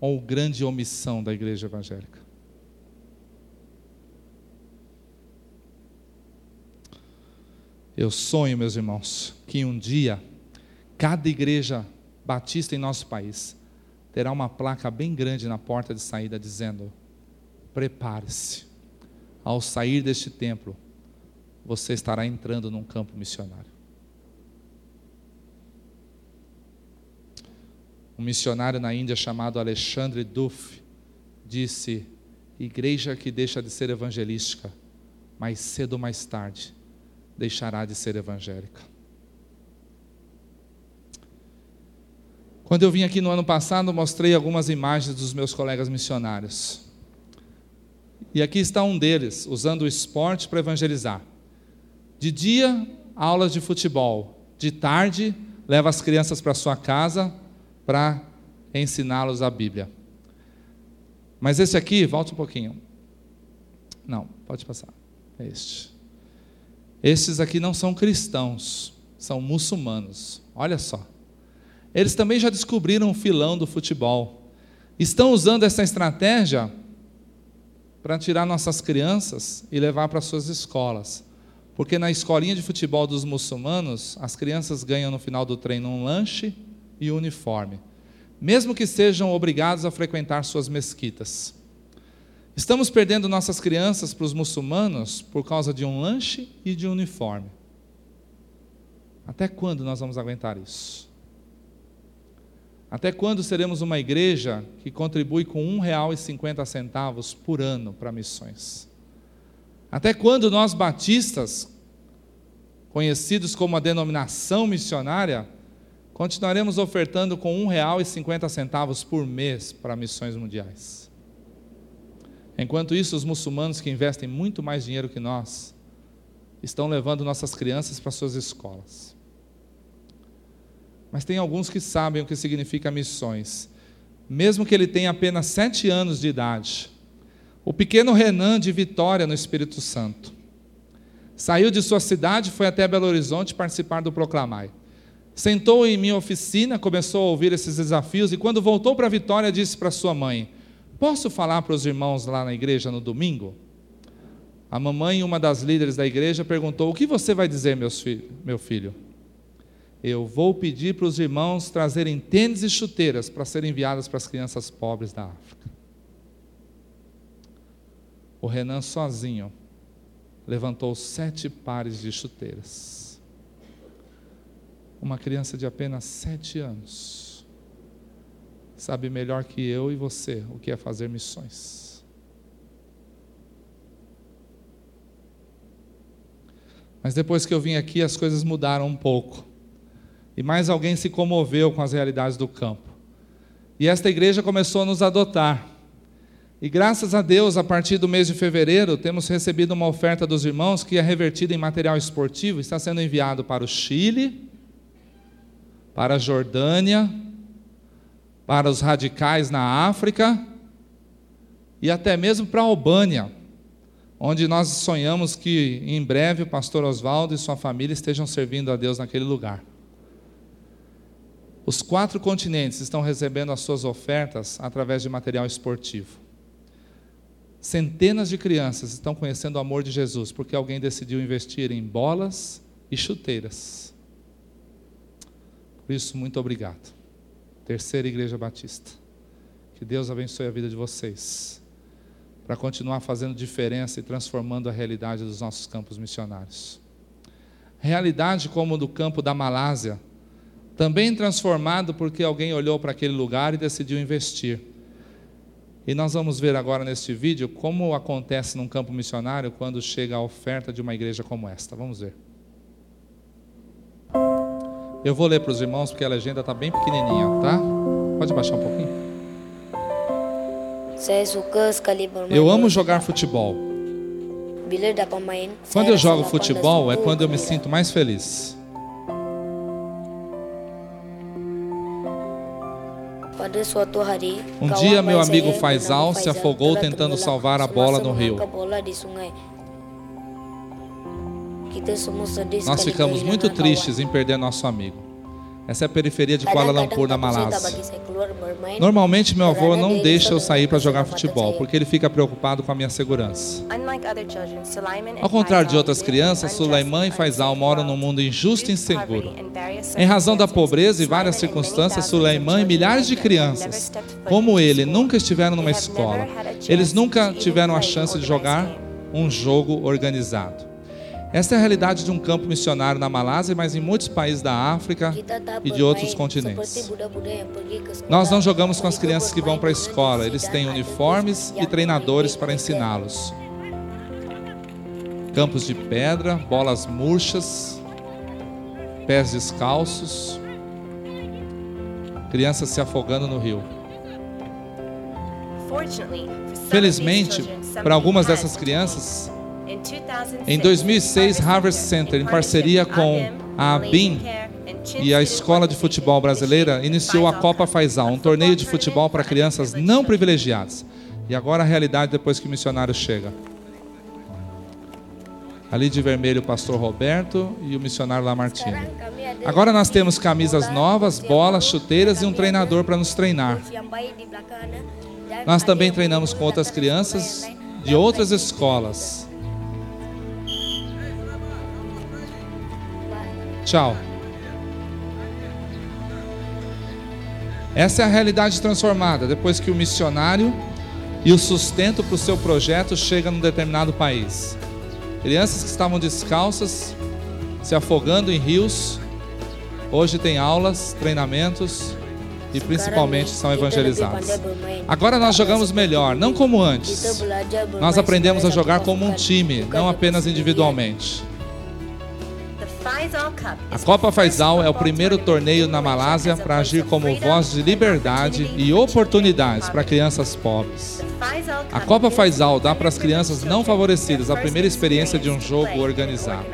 ou grande omissão da igreja evangélica? Eu sonho, meus irmãos, que um dia cada igreja batista em nosso país terá uma placa bem grande na porta de saída dizendo: prepare-se, ao sair deste templo, você estará entrando num campo missionário. Um missionário na Índia chamado Alexandre Duff disse: Igreja que deixa de ser evangelística, mais cedo ou mais tarde deixará de ser evangélica. Quando eu vim aqui no ano passado, mostrei algumas imagens dos meus colegas missionários. E aqui está um deles, usando o esporte para evangelizar. De dia, aulas de futebol. De tarde, leva as crianças para sua casa para ensiná-los a Bíblia. Mas esse aqui, volte um pouquinho. Não, pode passar. É este. Estes aqui não são cristãos, são muçulmanos. Olha só. Eles também já descobriram o filão do futebol. Estão usando essa estratégia para tirar nossas crianças e levar para suas escolas. Porque na escolinha de futebol dos muçulmanos, as crianças ganham no final do treino um lanche e uniforme, mesmo que sejam obrigados a frequentar suas mesquitas. Estamos perdendo nossas crianças para os muçulmanos por causa de um lanche e de um uniforme. Até quando nós vamos aguentar isso? Até quando seremos uma igreja que contribui com R$ 1,50 por ano para missões? Até quando nós batistas, conhecidos como a denominação missionária, continuaremos ofertando com R$ 1,50 por mês para missões mundiais? Enquanto isso, os muçulmanos que investem muito mais dinheiro que nós estão levando nossas crianças para suas escolas. Mas tem alguns que sabem o que significa missões, mesmo que ele tenha apenas sete anos de idade. O pequeno Renan de Vitória, no Espírito Santo. Saiu de sua cidade, foi até Belo Horizonte participar do Proclamai. Sentou em minha oficina, começou a ouvir esses desafios e, quando voltou para Vitória, disse para sua mãe: Posso falar para os irmãos lá na igreja no domingo? A mamãe, uma das líderes da igreja, perguntou: O que você vai dizer, meu filho? eu vou pedir para os irmãos trazerem tênis e chuteiras para serem enviadas para as crianças pobres da África. O Renan sozinho levantou sete pares de chuteiras. Uma criança de apenas sete anos sabe melhor que eu e você o que é fazer missões. Mas depois que eu vim aqui, as coisas mudaram um pouco. E mais alguém se comoveu com as realidades do campo. E esta igreja começou a nos adotar. E graças a Deus, a partir do mês de fevereiro, temos recebido uma oferta dos irmãos que é revertida em material esportivo, está sendo enviado para o Chile, para a Jordânia, para os radicais na África e até mesmo para a Albânia, onde nós sonhamos que em breve o pastor Oswaldo e sua família estejam servindo a Deus naquele lugar. Os quatro continentes estão recebendo as suas ofertas através de material esportivo. Centenas de crianças estão conhecendo o amor de Jesus porque alguém decidiu investir em bolas e chuteiras. Por isso, muito obrigado. Terceira Igreja Batista. Que Deus abençoe a vida de vocês. Para continuar fazendo diferença e transformando a realidade dos nossos campos missionários. Realidade como do campo da Malásia também transformado porque alguém olhou para aquele lugar e decidiu investir. E nós vamos ver agora neste vídeo como acontece num campo missionário quando chega a oferta de uma igreja como esta. Vamos ver. Eu vou ler para os irmãos porque a legenda está bem pequenininha, tá? Pode baixar um pouquinho. Eu amo jogar futebol. Quando eu jogo futebol é quando eu me sinto mais feliz. Um dia, meu amigo Faisal se afogou tentando salvar a bola no rio. Nós ficamos muito tristes em perder nosso amigo. Essa é a periferia de Kuala Lumpur, na Malásia. Normalmente, meu avô não deixa eu sair para jogar futebol, porque ele fica preocupado com a minha segurança. Ao contrário de outras crianças, Sulaiman e Faisal moram num mundo injusto e inseguro. Em razão da pobreza e várias circunstâncias, Sulaiman e milhares de crianças, como ele, nunca estiveram numa escola. Eles nunca tiveram a chance de jogar um jogo organizado. Essa é a realidade de um campo missionário na Malásia, mas em muitos países da África e de outros continentes. Nós não jogamos com as crianças que vão para a escola, eles têm uniformes e treinadores para ensiná-los. Campos de pedra, bolas murchas, pés descalços. crianças se afogando no rio. Felizmente, Felizmente, para algumas dessas crianças, em 2006, Harvest Center, em parceria com a ABIN e a Escola de Futebol Brasileira, iniciou a Copa Faisal, um torneio de futebol para crianças não privilegiadas. E agora a realidade depois que o missionário chega. Ali de vermelho o pastor Roberto e o missionário Lamartine. Agora nós temos camisas novas, bolas, chuteiras e um treinador para nos treinar. Nós também treinamos com outras crianças de outras escolas. Tchau. Essa é a realidade transformada depois que o missionário e o sustento para o seu projeto chega num determinado país. Crianças que estavam descalças, se afogando em rios, hoje têm aulas, treinamentos e principalmente são evangelizados. Agora nós jogamos melhor, não como antes. Nós aprendemos a jogar como um time, não apenas individualmente. A Copa Faisal é o primeiro torneio na Malásia para agir como voz de liberdade e oportunidades para crianças pobres. A Copa Faisal dá para as crianças não favorecidas a primeira experiência de um jogo organizado.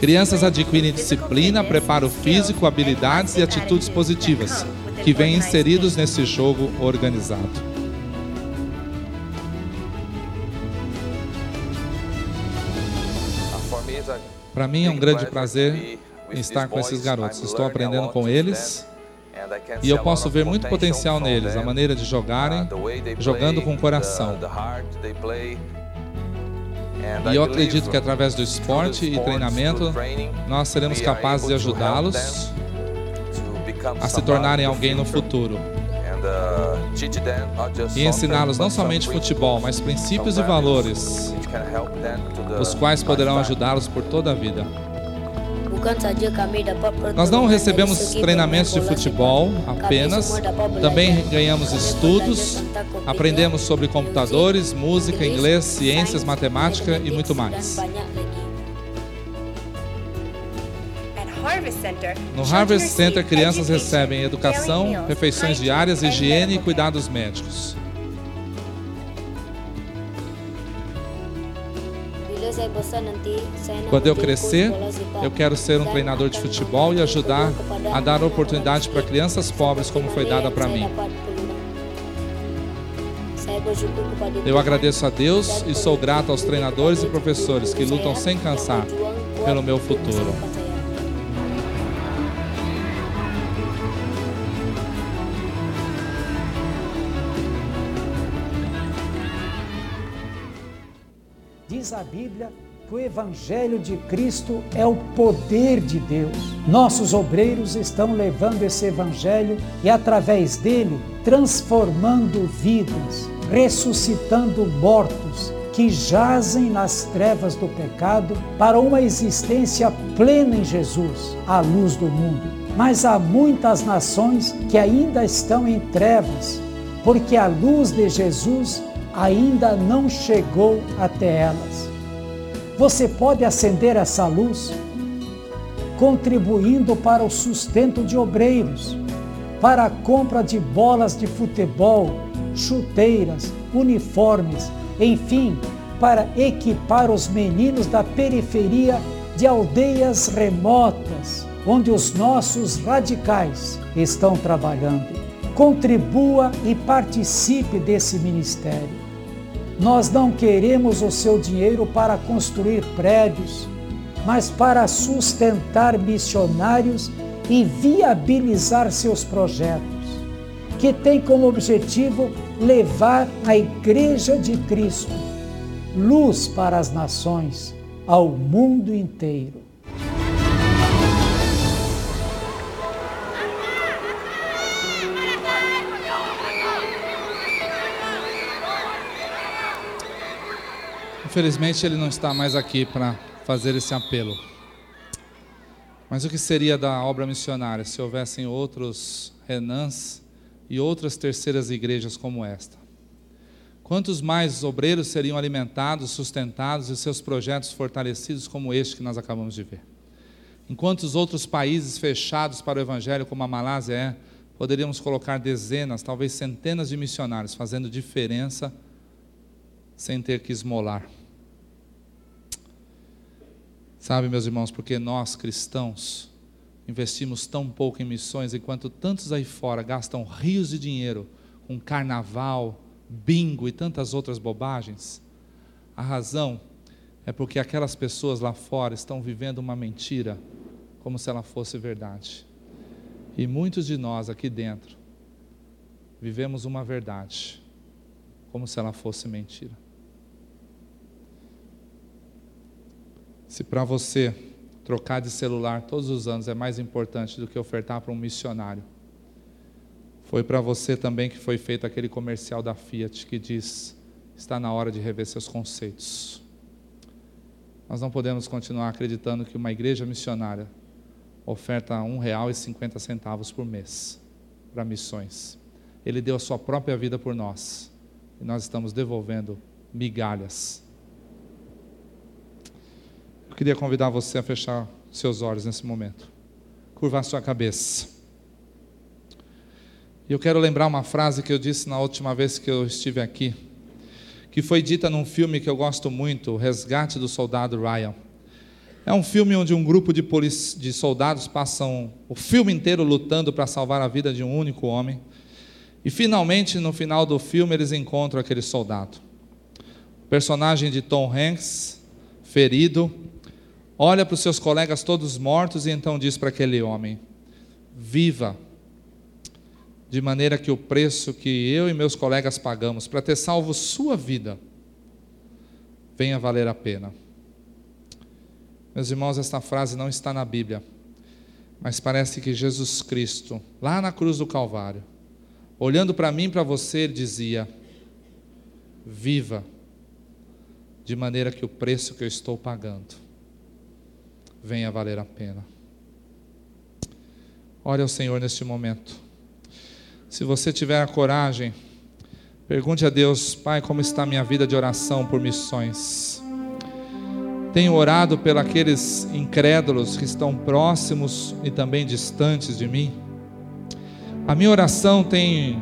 Crianças adquirem disciplina, preparo físico, habilidades e atitudes positivas que vêm inseridos nesse jogo organizado. Para mim é um grande prazer estar com esses garotos. Estou aprendendo com eles e eu posso ver muito potencial neles, a maneira de jogarem, jogando com o coração. E eu acredito que através do esporte e treinamento, nós seremos capazes de ajudá-los a se tornarem alguém no futuro. E ensiná-los não somente futebol, mas princípios e valores, os quais poderão ajudá-los por toda a vida. Nós não recebemos treinamentos de futebol apenas, também ganhamos estudos, aprendemos sobre computadores, música, inglês, ciências, matemática e muito mais. No Harvest Center, crianças recebem educação, refeições diárias, higiene e cuidados médicos. Quando eu crescer, eu quero ser um treinador de futebol e ajudar a dar oportunidade para crianças pobres, como foi dada para mim. Eu agradeço a Deus e sou grato aos treinadores e professores que lutam sem cansar pelo meu futuro. Bíblia que o Evangelho de Cristo é o poder de Deus. Nossos obreiros estão levando esse Evangelho e, através dele, transformando vidas, ressuscitando mortos que jazem nas trevas do pecado para uma existência plena em Jesus, a luz do mundo. Mas há muitas nações que ainda estão em trevas, porque a luz de Jesus ainda não chegou até elas. Você pode acender essa luz contribuindo para o sustento de obreiros, para a compra de bolas de futebol, chuteiras, uniformes, enfim, para equipar os meninos da periferia de aldeias remotas, onde os nossos radicais estão trabalhando. Contribua e participe desse ministério. Nós não queremos o seu dinheiro para construir prédios, mas para sustentar missionários e viabilizar seus projetos, que tem como objetivo levar a Igreja de Cristo, luz para as nações, ao mundo inteiro. Infelizmente ele não está mais aqui para fazer esse apelo. Mas o que seria da obra missionária se houvessem outros Renans e outras terceiras igrejas como esta? Quantos mais obreiros seriam alimentados, sustentados e seus projetos fortalecidos como este que nós acabamos de ver? Enquanto os outros países fechados para o Evangelho, como a Malásia é, poderíamos colocar dezenas, talvez centenas de missionários fazendo diferença sem ter que esmolar. Sabe, meus irmãos, porque nós cristãos investimos tão pouco em missões, enquanto tantos aí fora gastam rios de dinheiro com carnaval, bingo e tantas outras bobagens? A razão é porque aquelas pessoas lá fora estão vivendo uma mentira como se ela fosse verdade. E muitos de nós aqui dentro vivemos uma verdade como se ela fosse mentira. Se para você trocar de celular todos os anos é mais importante do que ofertar para um missionário, foi para você também que foi feito aquele comercial da Fiat que diz: está na hora de rever seus conceitos. Nós não podemos continuar acreditando que uma igreja missionária oferta R$ 1,50 por mês para missões. Ele deu a sua própria vida por nós e nós estamos devolvendo migalhas. Queria convidar você a fechar seus olhos nesse momento, curvar sua cabeça. E eu quero lembrar uma frase que eu disse na última vez que eu estive aqui que foi dita num filme que eu gosto muito, O Resgate do Soldado Ryan. É um filme onde um grupo de, de soldados passam o filme inteiro lutando para salvar a vida de um único homem. E finalmente, no final do filme, eles encontram aquele soldado. O personagem de Tom Hanks, ferido, olha para os seus colegas todos mortos e então diz para aquele homem: Viva de maneira que o preço que eu e meus colegas pagamos para ter salvo sua vida venha valer a pena. Meus irmãos, esta frase não está na Bíblia, mas parece que Jesus Cristo, lá na cruz do Calvário, olhando para mim e para você, ele dizia: Viva, de maneira que o preço que eu estou pagando venha valer a pena. Ore ao Senhor neste momento. Se você tiver a coragem, pergunte a Deus, Pai, como está a minha vida de oração por missões? Tenho orado pelos incrédulos que estão próximos e também distantes de mim. A minha oração tem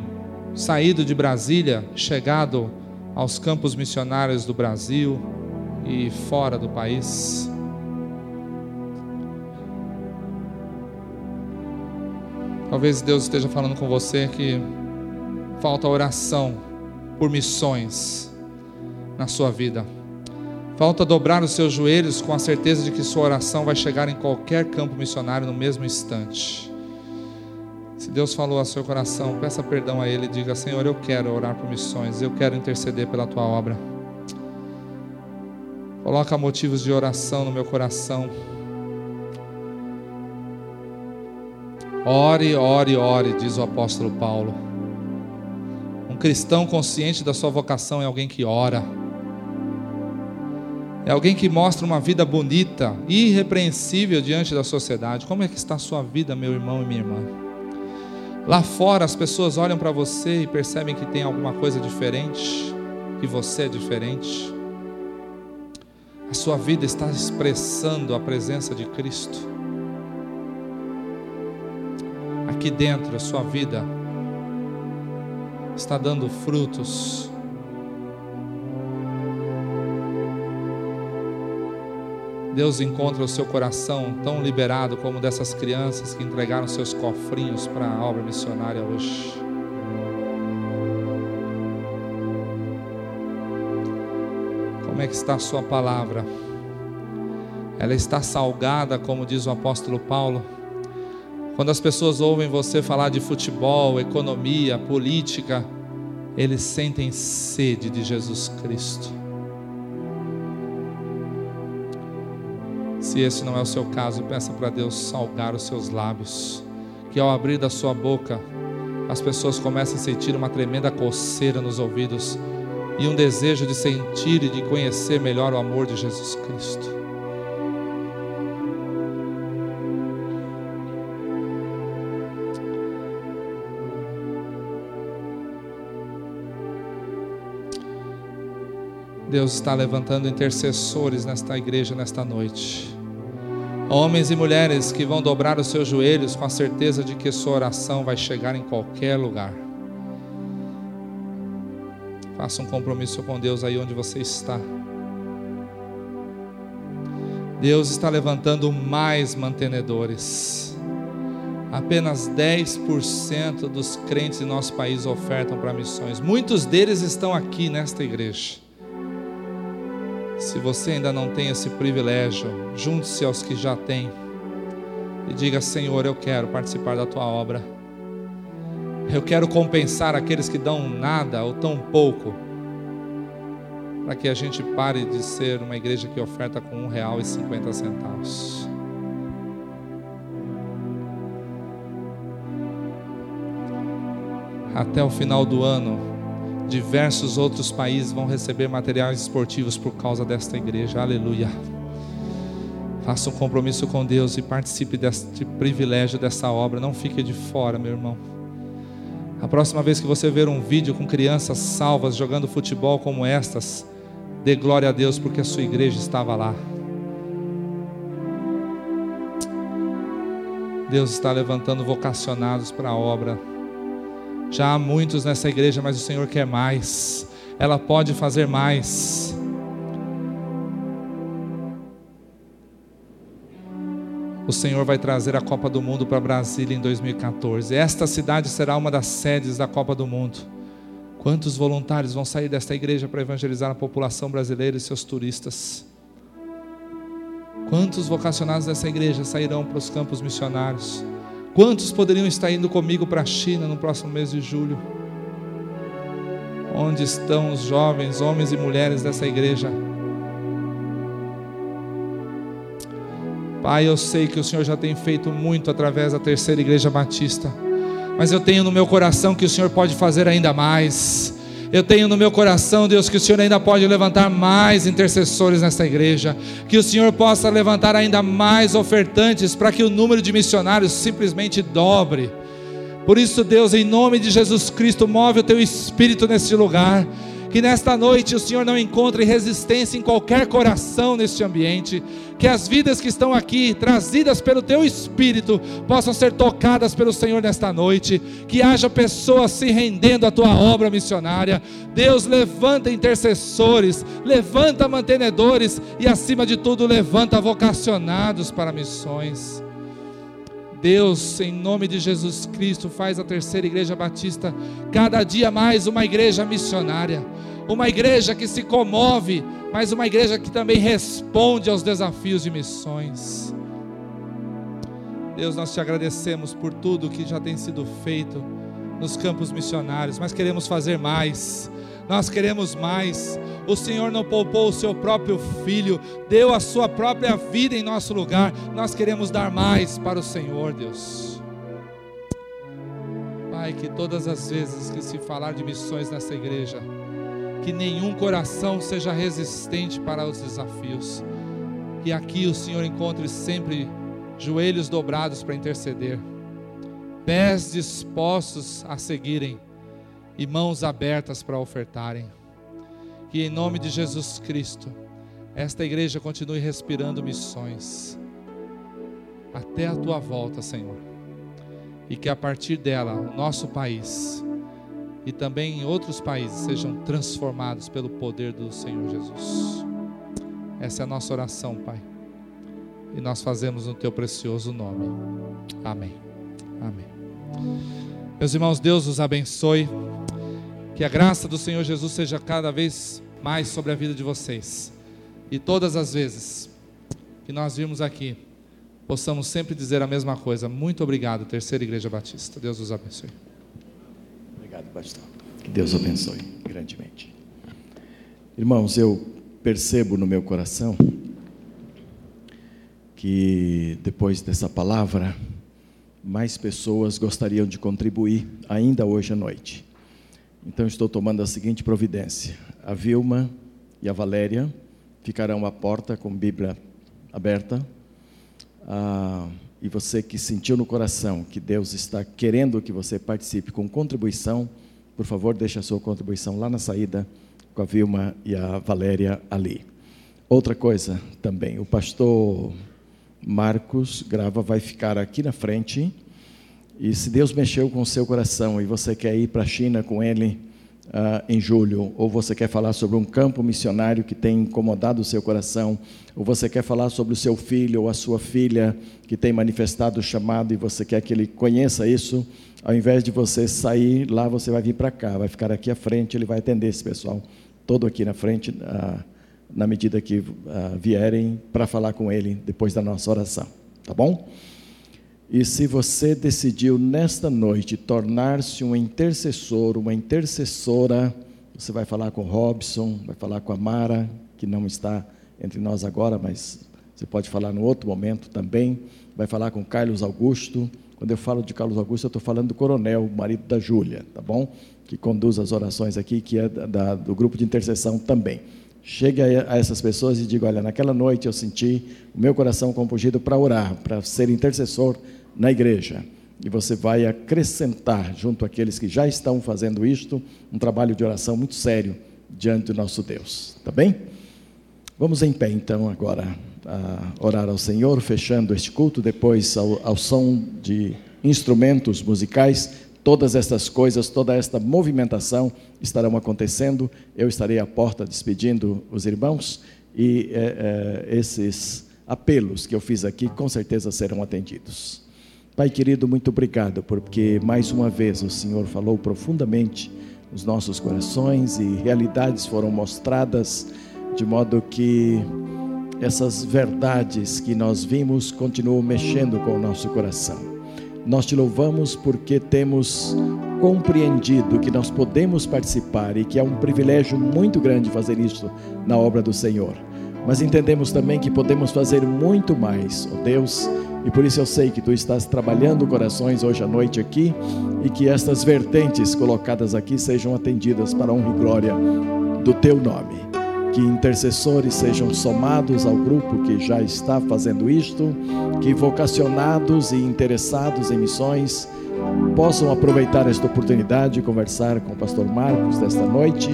saído de Brasília, chegado aos campos missionários do Brasil e fora do país. Talvez Deus esteja falando com você que falta oração por missões na sua vida. Falta dobrar os seus joelhos com a certeza de que sua oração vai chegar em qualquer campo missionário no mesmo instante. Se Deus falou ao seu coração, peça perdão a Ele e diga: Senhor, eu quero orar por missões, eu quero interceder pela tua obra. Coloca motivos de oração no meu coração. Ore, ore, ore, diz o apóstolo Paulo. Um cristão consciente da sua vocação é alguém que ora. É alguém que mostra uma vida bonita, irrepreensível diante da sociedade. Como é que está a sua vida, meu irmão e minha irmã? Lá fora as pessoas olham para você e percebem que tem alguma coisa diferente, que você é diferente. A sua vida está expressando a presença de Cristo aqui dentro, a sua vida está dando frutos. Deus encontra o seu coração tão liberado como dessas crianças que entregaram seus cofrinhos para a obra missionária hoje. Como é que está a sua palavra? Ela está salgada, como diz o apóstolo Paulo quando as pessoas ouvem você falar de futebol, economia, política, eles sentem sede de Jesus Cristo. Se esse não é o seu caso, peça para Deus salgar os seus lábios, que ao abrir da sua boca, as pessoas começam a sentir uma tremenda coceira nos ouvidos e um desejo de sentir e de conhecer melhor o amor de Jesus Cristo. Deus está levantando intercessores nesta igreja nesta noite. Homens e mulheres que vão dobrar os seus joelhos com a certeza de que sua oração vai chegar em qualquer lugar. Faça um compromisso com Deus aí onde você está. Deus está levantando mais mantenedores. Apenas 10% dos crentes em nosso país ofertam para missões. Muitos deles estão aqui nesta igreja. Se você ainda não tem esse privilégio, junte-se aos que já têm e diga: Senhor, eu quero participar da tua obra. Eu quero compensar aqueles que dão nada ou tão pouco, para que a gente pare de ser uma igreja que oferta com um real e cinquenta centavos. Até o final do ano, diversos outros países vão receber materiais esportivos por causa desta igreja. Aleluia. Faça um compromisso com Deus e participe deste privilégio dessa obra. Não fique de fora, meu irmão. A próxima vez que você ver um vídeo com crianças salvas jogando futebol como estas, dê glória a Deus porque a sua igreja estava lá. Deus está levantando vocacionados para a obra. Já há muitos nessa igreja, mas o Senhor quer mais. Ela pode fazer mais. O Senhor vai trazer a Copa do Mundo para Brasília em 2014. Esta cidade será uma das sedes da Copa do Mundo. Quantos voluntários vão sair desta igreja para evangelizar a população brasileira e seus turistas? Quantos vocacionados dessa igreja sairão para os campos missionários? Quantos poderiam estar indo comigo para a China no próximo mês de julho? Onde estão os jovens, homens e mulheres dessa igreja? Pai, eu sei que o Senhor já tem feito muito através da terceira igreja batista, mas eu tenho no meu coração que o Senhor pode fazer ainda mais. Eu tenho no meu coração, Deus, que o Senhor ainda pode levantar mais intercessores nesta igreja, que o Senhor possa levantar ainda mais ofertantes para que o número de missionários simplesmente dobre. Por isso, Deus, em nome de Jesus Cristo, move o teu espírito neste lugar que nesta noite o Senhor não encontre resistência em qualquer coração neste ambiente. Que as vidas que estão aqui, trazidas pelo Teu Espírito, possam ser tocadas pelo Senhor nesta noite. Que haja pessoas se rendendo à Tua obra missionária. Deus levanta intercessores, levanta mantenedores e, acima de tudo, levanta vocacionados para missões. Deus, em nome de Jesus Cristo, faz a terceira igreja batista cada dia mais uma igreja missionária, uma igreja que se comove, mas uma igreja que também responde aos desafios de missões. Deus, nós te agradecemos por tudo que já tem sido feito nos campos missionários, mas queremos fazer mais. Nós queremos mais. O Senhor não poupou o seu próprio filho, deu a sua própria vida em nosso lugar. Nós queremos dar mais para o Senhor, Deus. Pai, que todas as vezes que se falar de missões nessa igreja, que nenhum coração seja resistente para os desafios. Que aqui o Senhor encontre sempre joelhos dobrados para interceder, pés dispostos a seguirem e mãos abertas para ofertarem. Que em nome de Jesus Cristo, esta igreja continue respirando missões até a tua volta, Senhor. E que a partir dela, o nosso país e também em outros países sejam transformados pelo poder do Senhor Jesus. Essa é a nossa oração, Pai. E nós fazemos no teu precioso nome. Amém. Amém. Meus irmãos, Deus os abençoe. Que a graça do Senhor Jesus seja cada vez mais sobre a vida de vocês. E todas as vezes que nós vimos aqui, possamos sempre dizer a mesma coisa. Muito obrigado, Terceira Igreja Batista. Deus os abençoe. Obrigado, pastor. Que Deus abençoe grandemente. Irmãos, eu percebo no meu coração que depois dessa palavra, mais pessoas gostariam de contribuir ainda hoje à noite. Então estou tomando a seguinte providência: a Vilma e a Valéria ficarão à porta com Bíblia aberta. Ah, e você que sentiu no coração que Deus está querendo que você participe com contribuição, por favor, deixe a sua contribuição lá na saída com a Vilma e a Valéria ali. Outra coisa também, o pastor Marcos Grava vai ficar aqui na frente. E se Deus mexeu com o seu coração e você quer ir para a China com ele uh, em julho, ou você quer falar sobre um campo missionário que tem incomodado o seu coração, ou você quer falar sobre o seu filho ou a sua filha que tem manifestado o chamado e você quer que ele conheça isso, ao invés de você sair lá, você vai vir para cá, vai ficar aqui à frente, ele vai atender esse pessoal todo aqui na frente. Uh, na medida que uh, vierem para falar com ele depois da nossa oração, tá bom? E se você decidiu nesta noite tornar-se um intercessor, uma intercessora, você vai falar com o Robson, vai falar com a Mara, que não está entre nós agora, mas você pode falar no outro momento também. Vai falar com Carlos Augusto. Quando eu falo de Carlos Augusto, eu estou falando do coronel, marido da Júlia, tá bom? Que conduz as orações aqui, que é da, do grupo de intercessão também. Chegue a essas pessoas e diga: Olha, naquela noite eu senti o meu coração compungido para orar, para ser intercessor na igreja. E você vai acrescentar, junto àqueles que já estão fazendo isto, um trabalho de oração muito sério diante do nosso Deus. Tá bem? Vamos em pé então agora a orar ao Senhor, fechando este culto, depois ao, ao som de instrumentos musicais. Todas estas coisas, toda esta movimentação estarão acontecendo. Eu estarei à porta despedindo os irmãos e é, é, esses apelos que eu fiz aqui com certeza serão atendidos. Pai querido, muito obrigado, porque mais uma vez o Senhor falou profundamente nos nossos corações e realidades foram mostradas de modo que essas verdades que nós vimos continuam mexendo com o nosso coração. Nós te louvamos porque temos compreendido que nós podemos participar e que é um privilégio muito grande fazer isso na obra do Senhor. Mas entendemos também que podemos fazer muito mais, ó oh Deus e por isso eu sei que tu estás trabalhando corações hoje à noite aqui e que estas vertentes colocadas aqui sejam atendidas para a honra e glória do teu nome. Que intercessores sejam somados ao grupo que já está fazendo isto, que vocacionados e interessados em missões possam aproveitar esta oportunidade de conversar com o pastor Marcos desta noite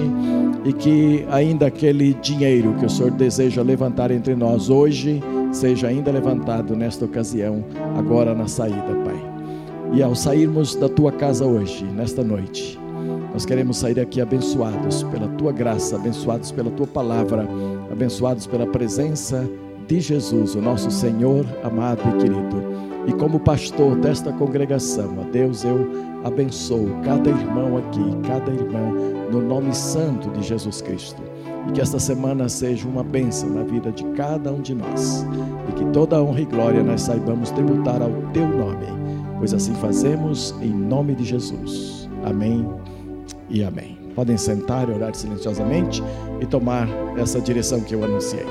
e que ainda aquele dinheiro que o Senhor deseja levantar entre nós hoje seja ainda levantado nesta ocasião, agora na saída, Pai. E ao sairmos da tua casa hoje, nesta noite, nós queremos sair aqui abençoados pela tua graça, abençoados pela tua palavra, abençoados pela presença de Jesus, o nosso Senhor amado e querido. E como pastor desta congregação, ó Deus, eu abençoo cada irmão aqui, cada irmã, no nome santo de Jesus Cristo. E que esta semana seja uma bênção na vida de cada um de nós. E que toda honra e glória nós saibamos tributar ao teu nome. Pois assim fazemos em nome de Jesus. Amém e amém. Podem sentar e orar silenciosamente e tomar essa direção que eu anunciei.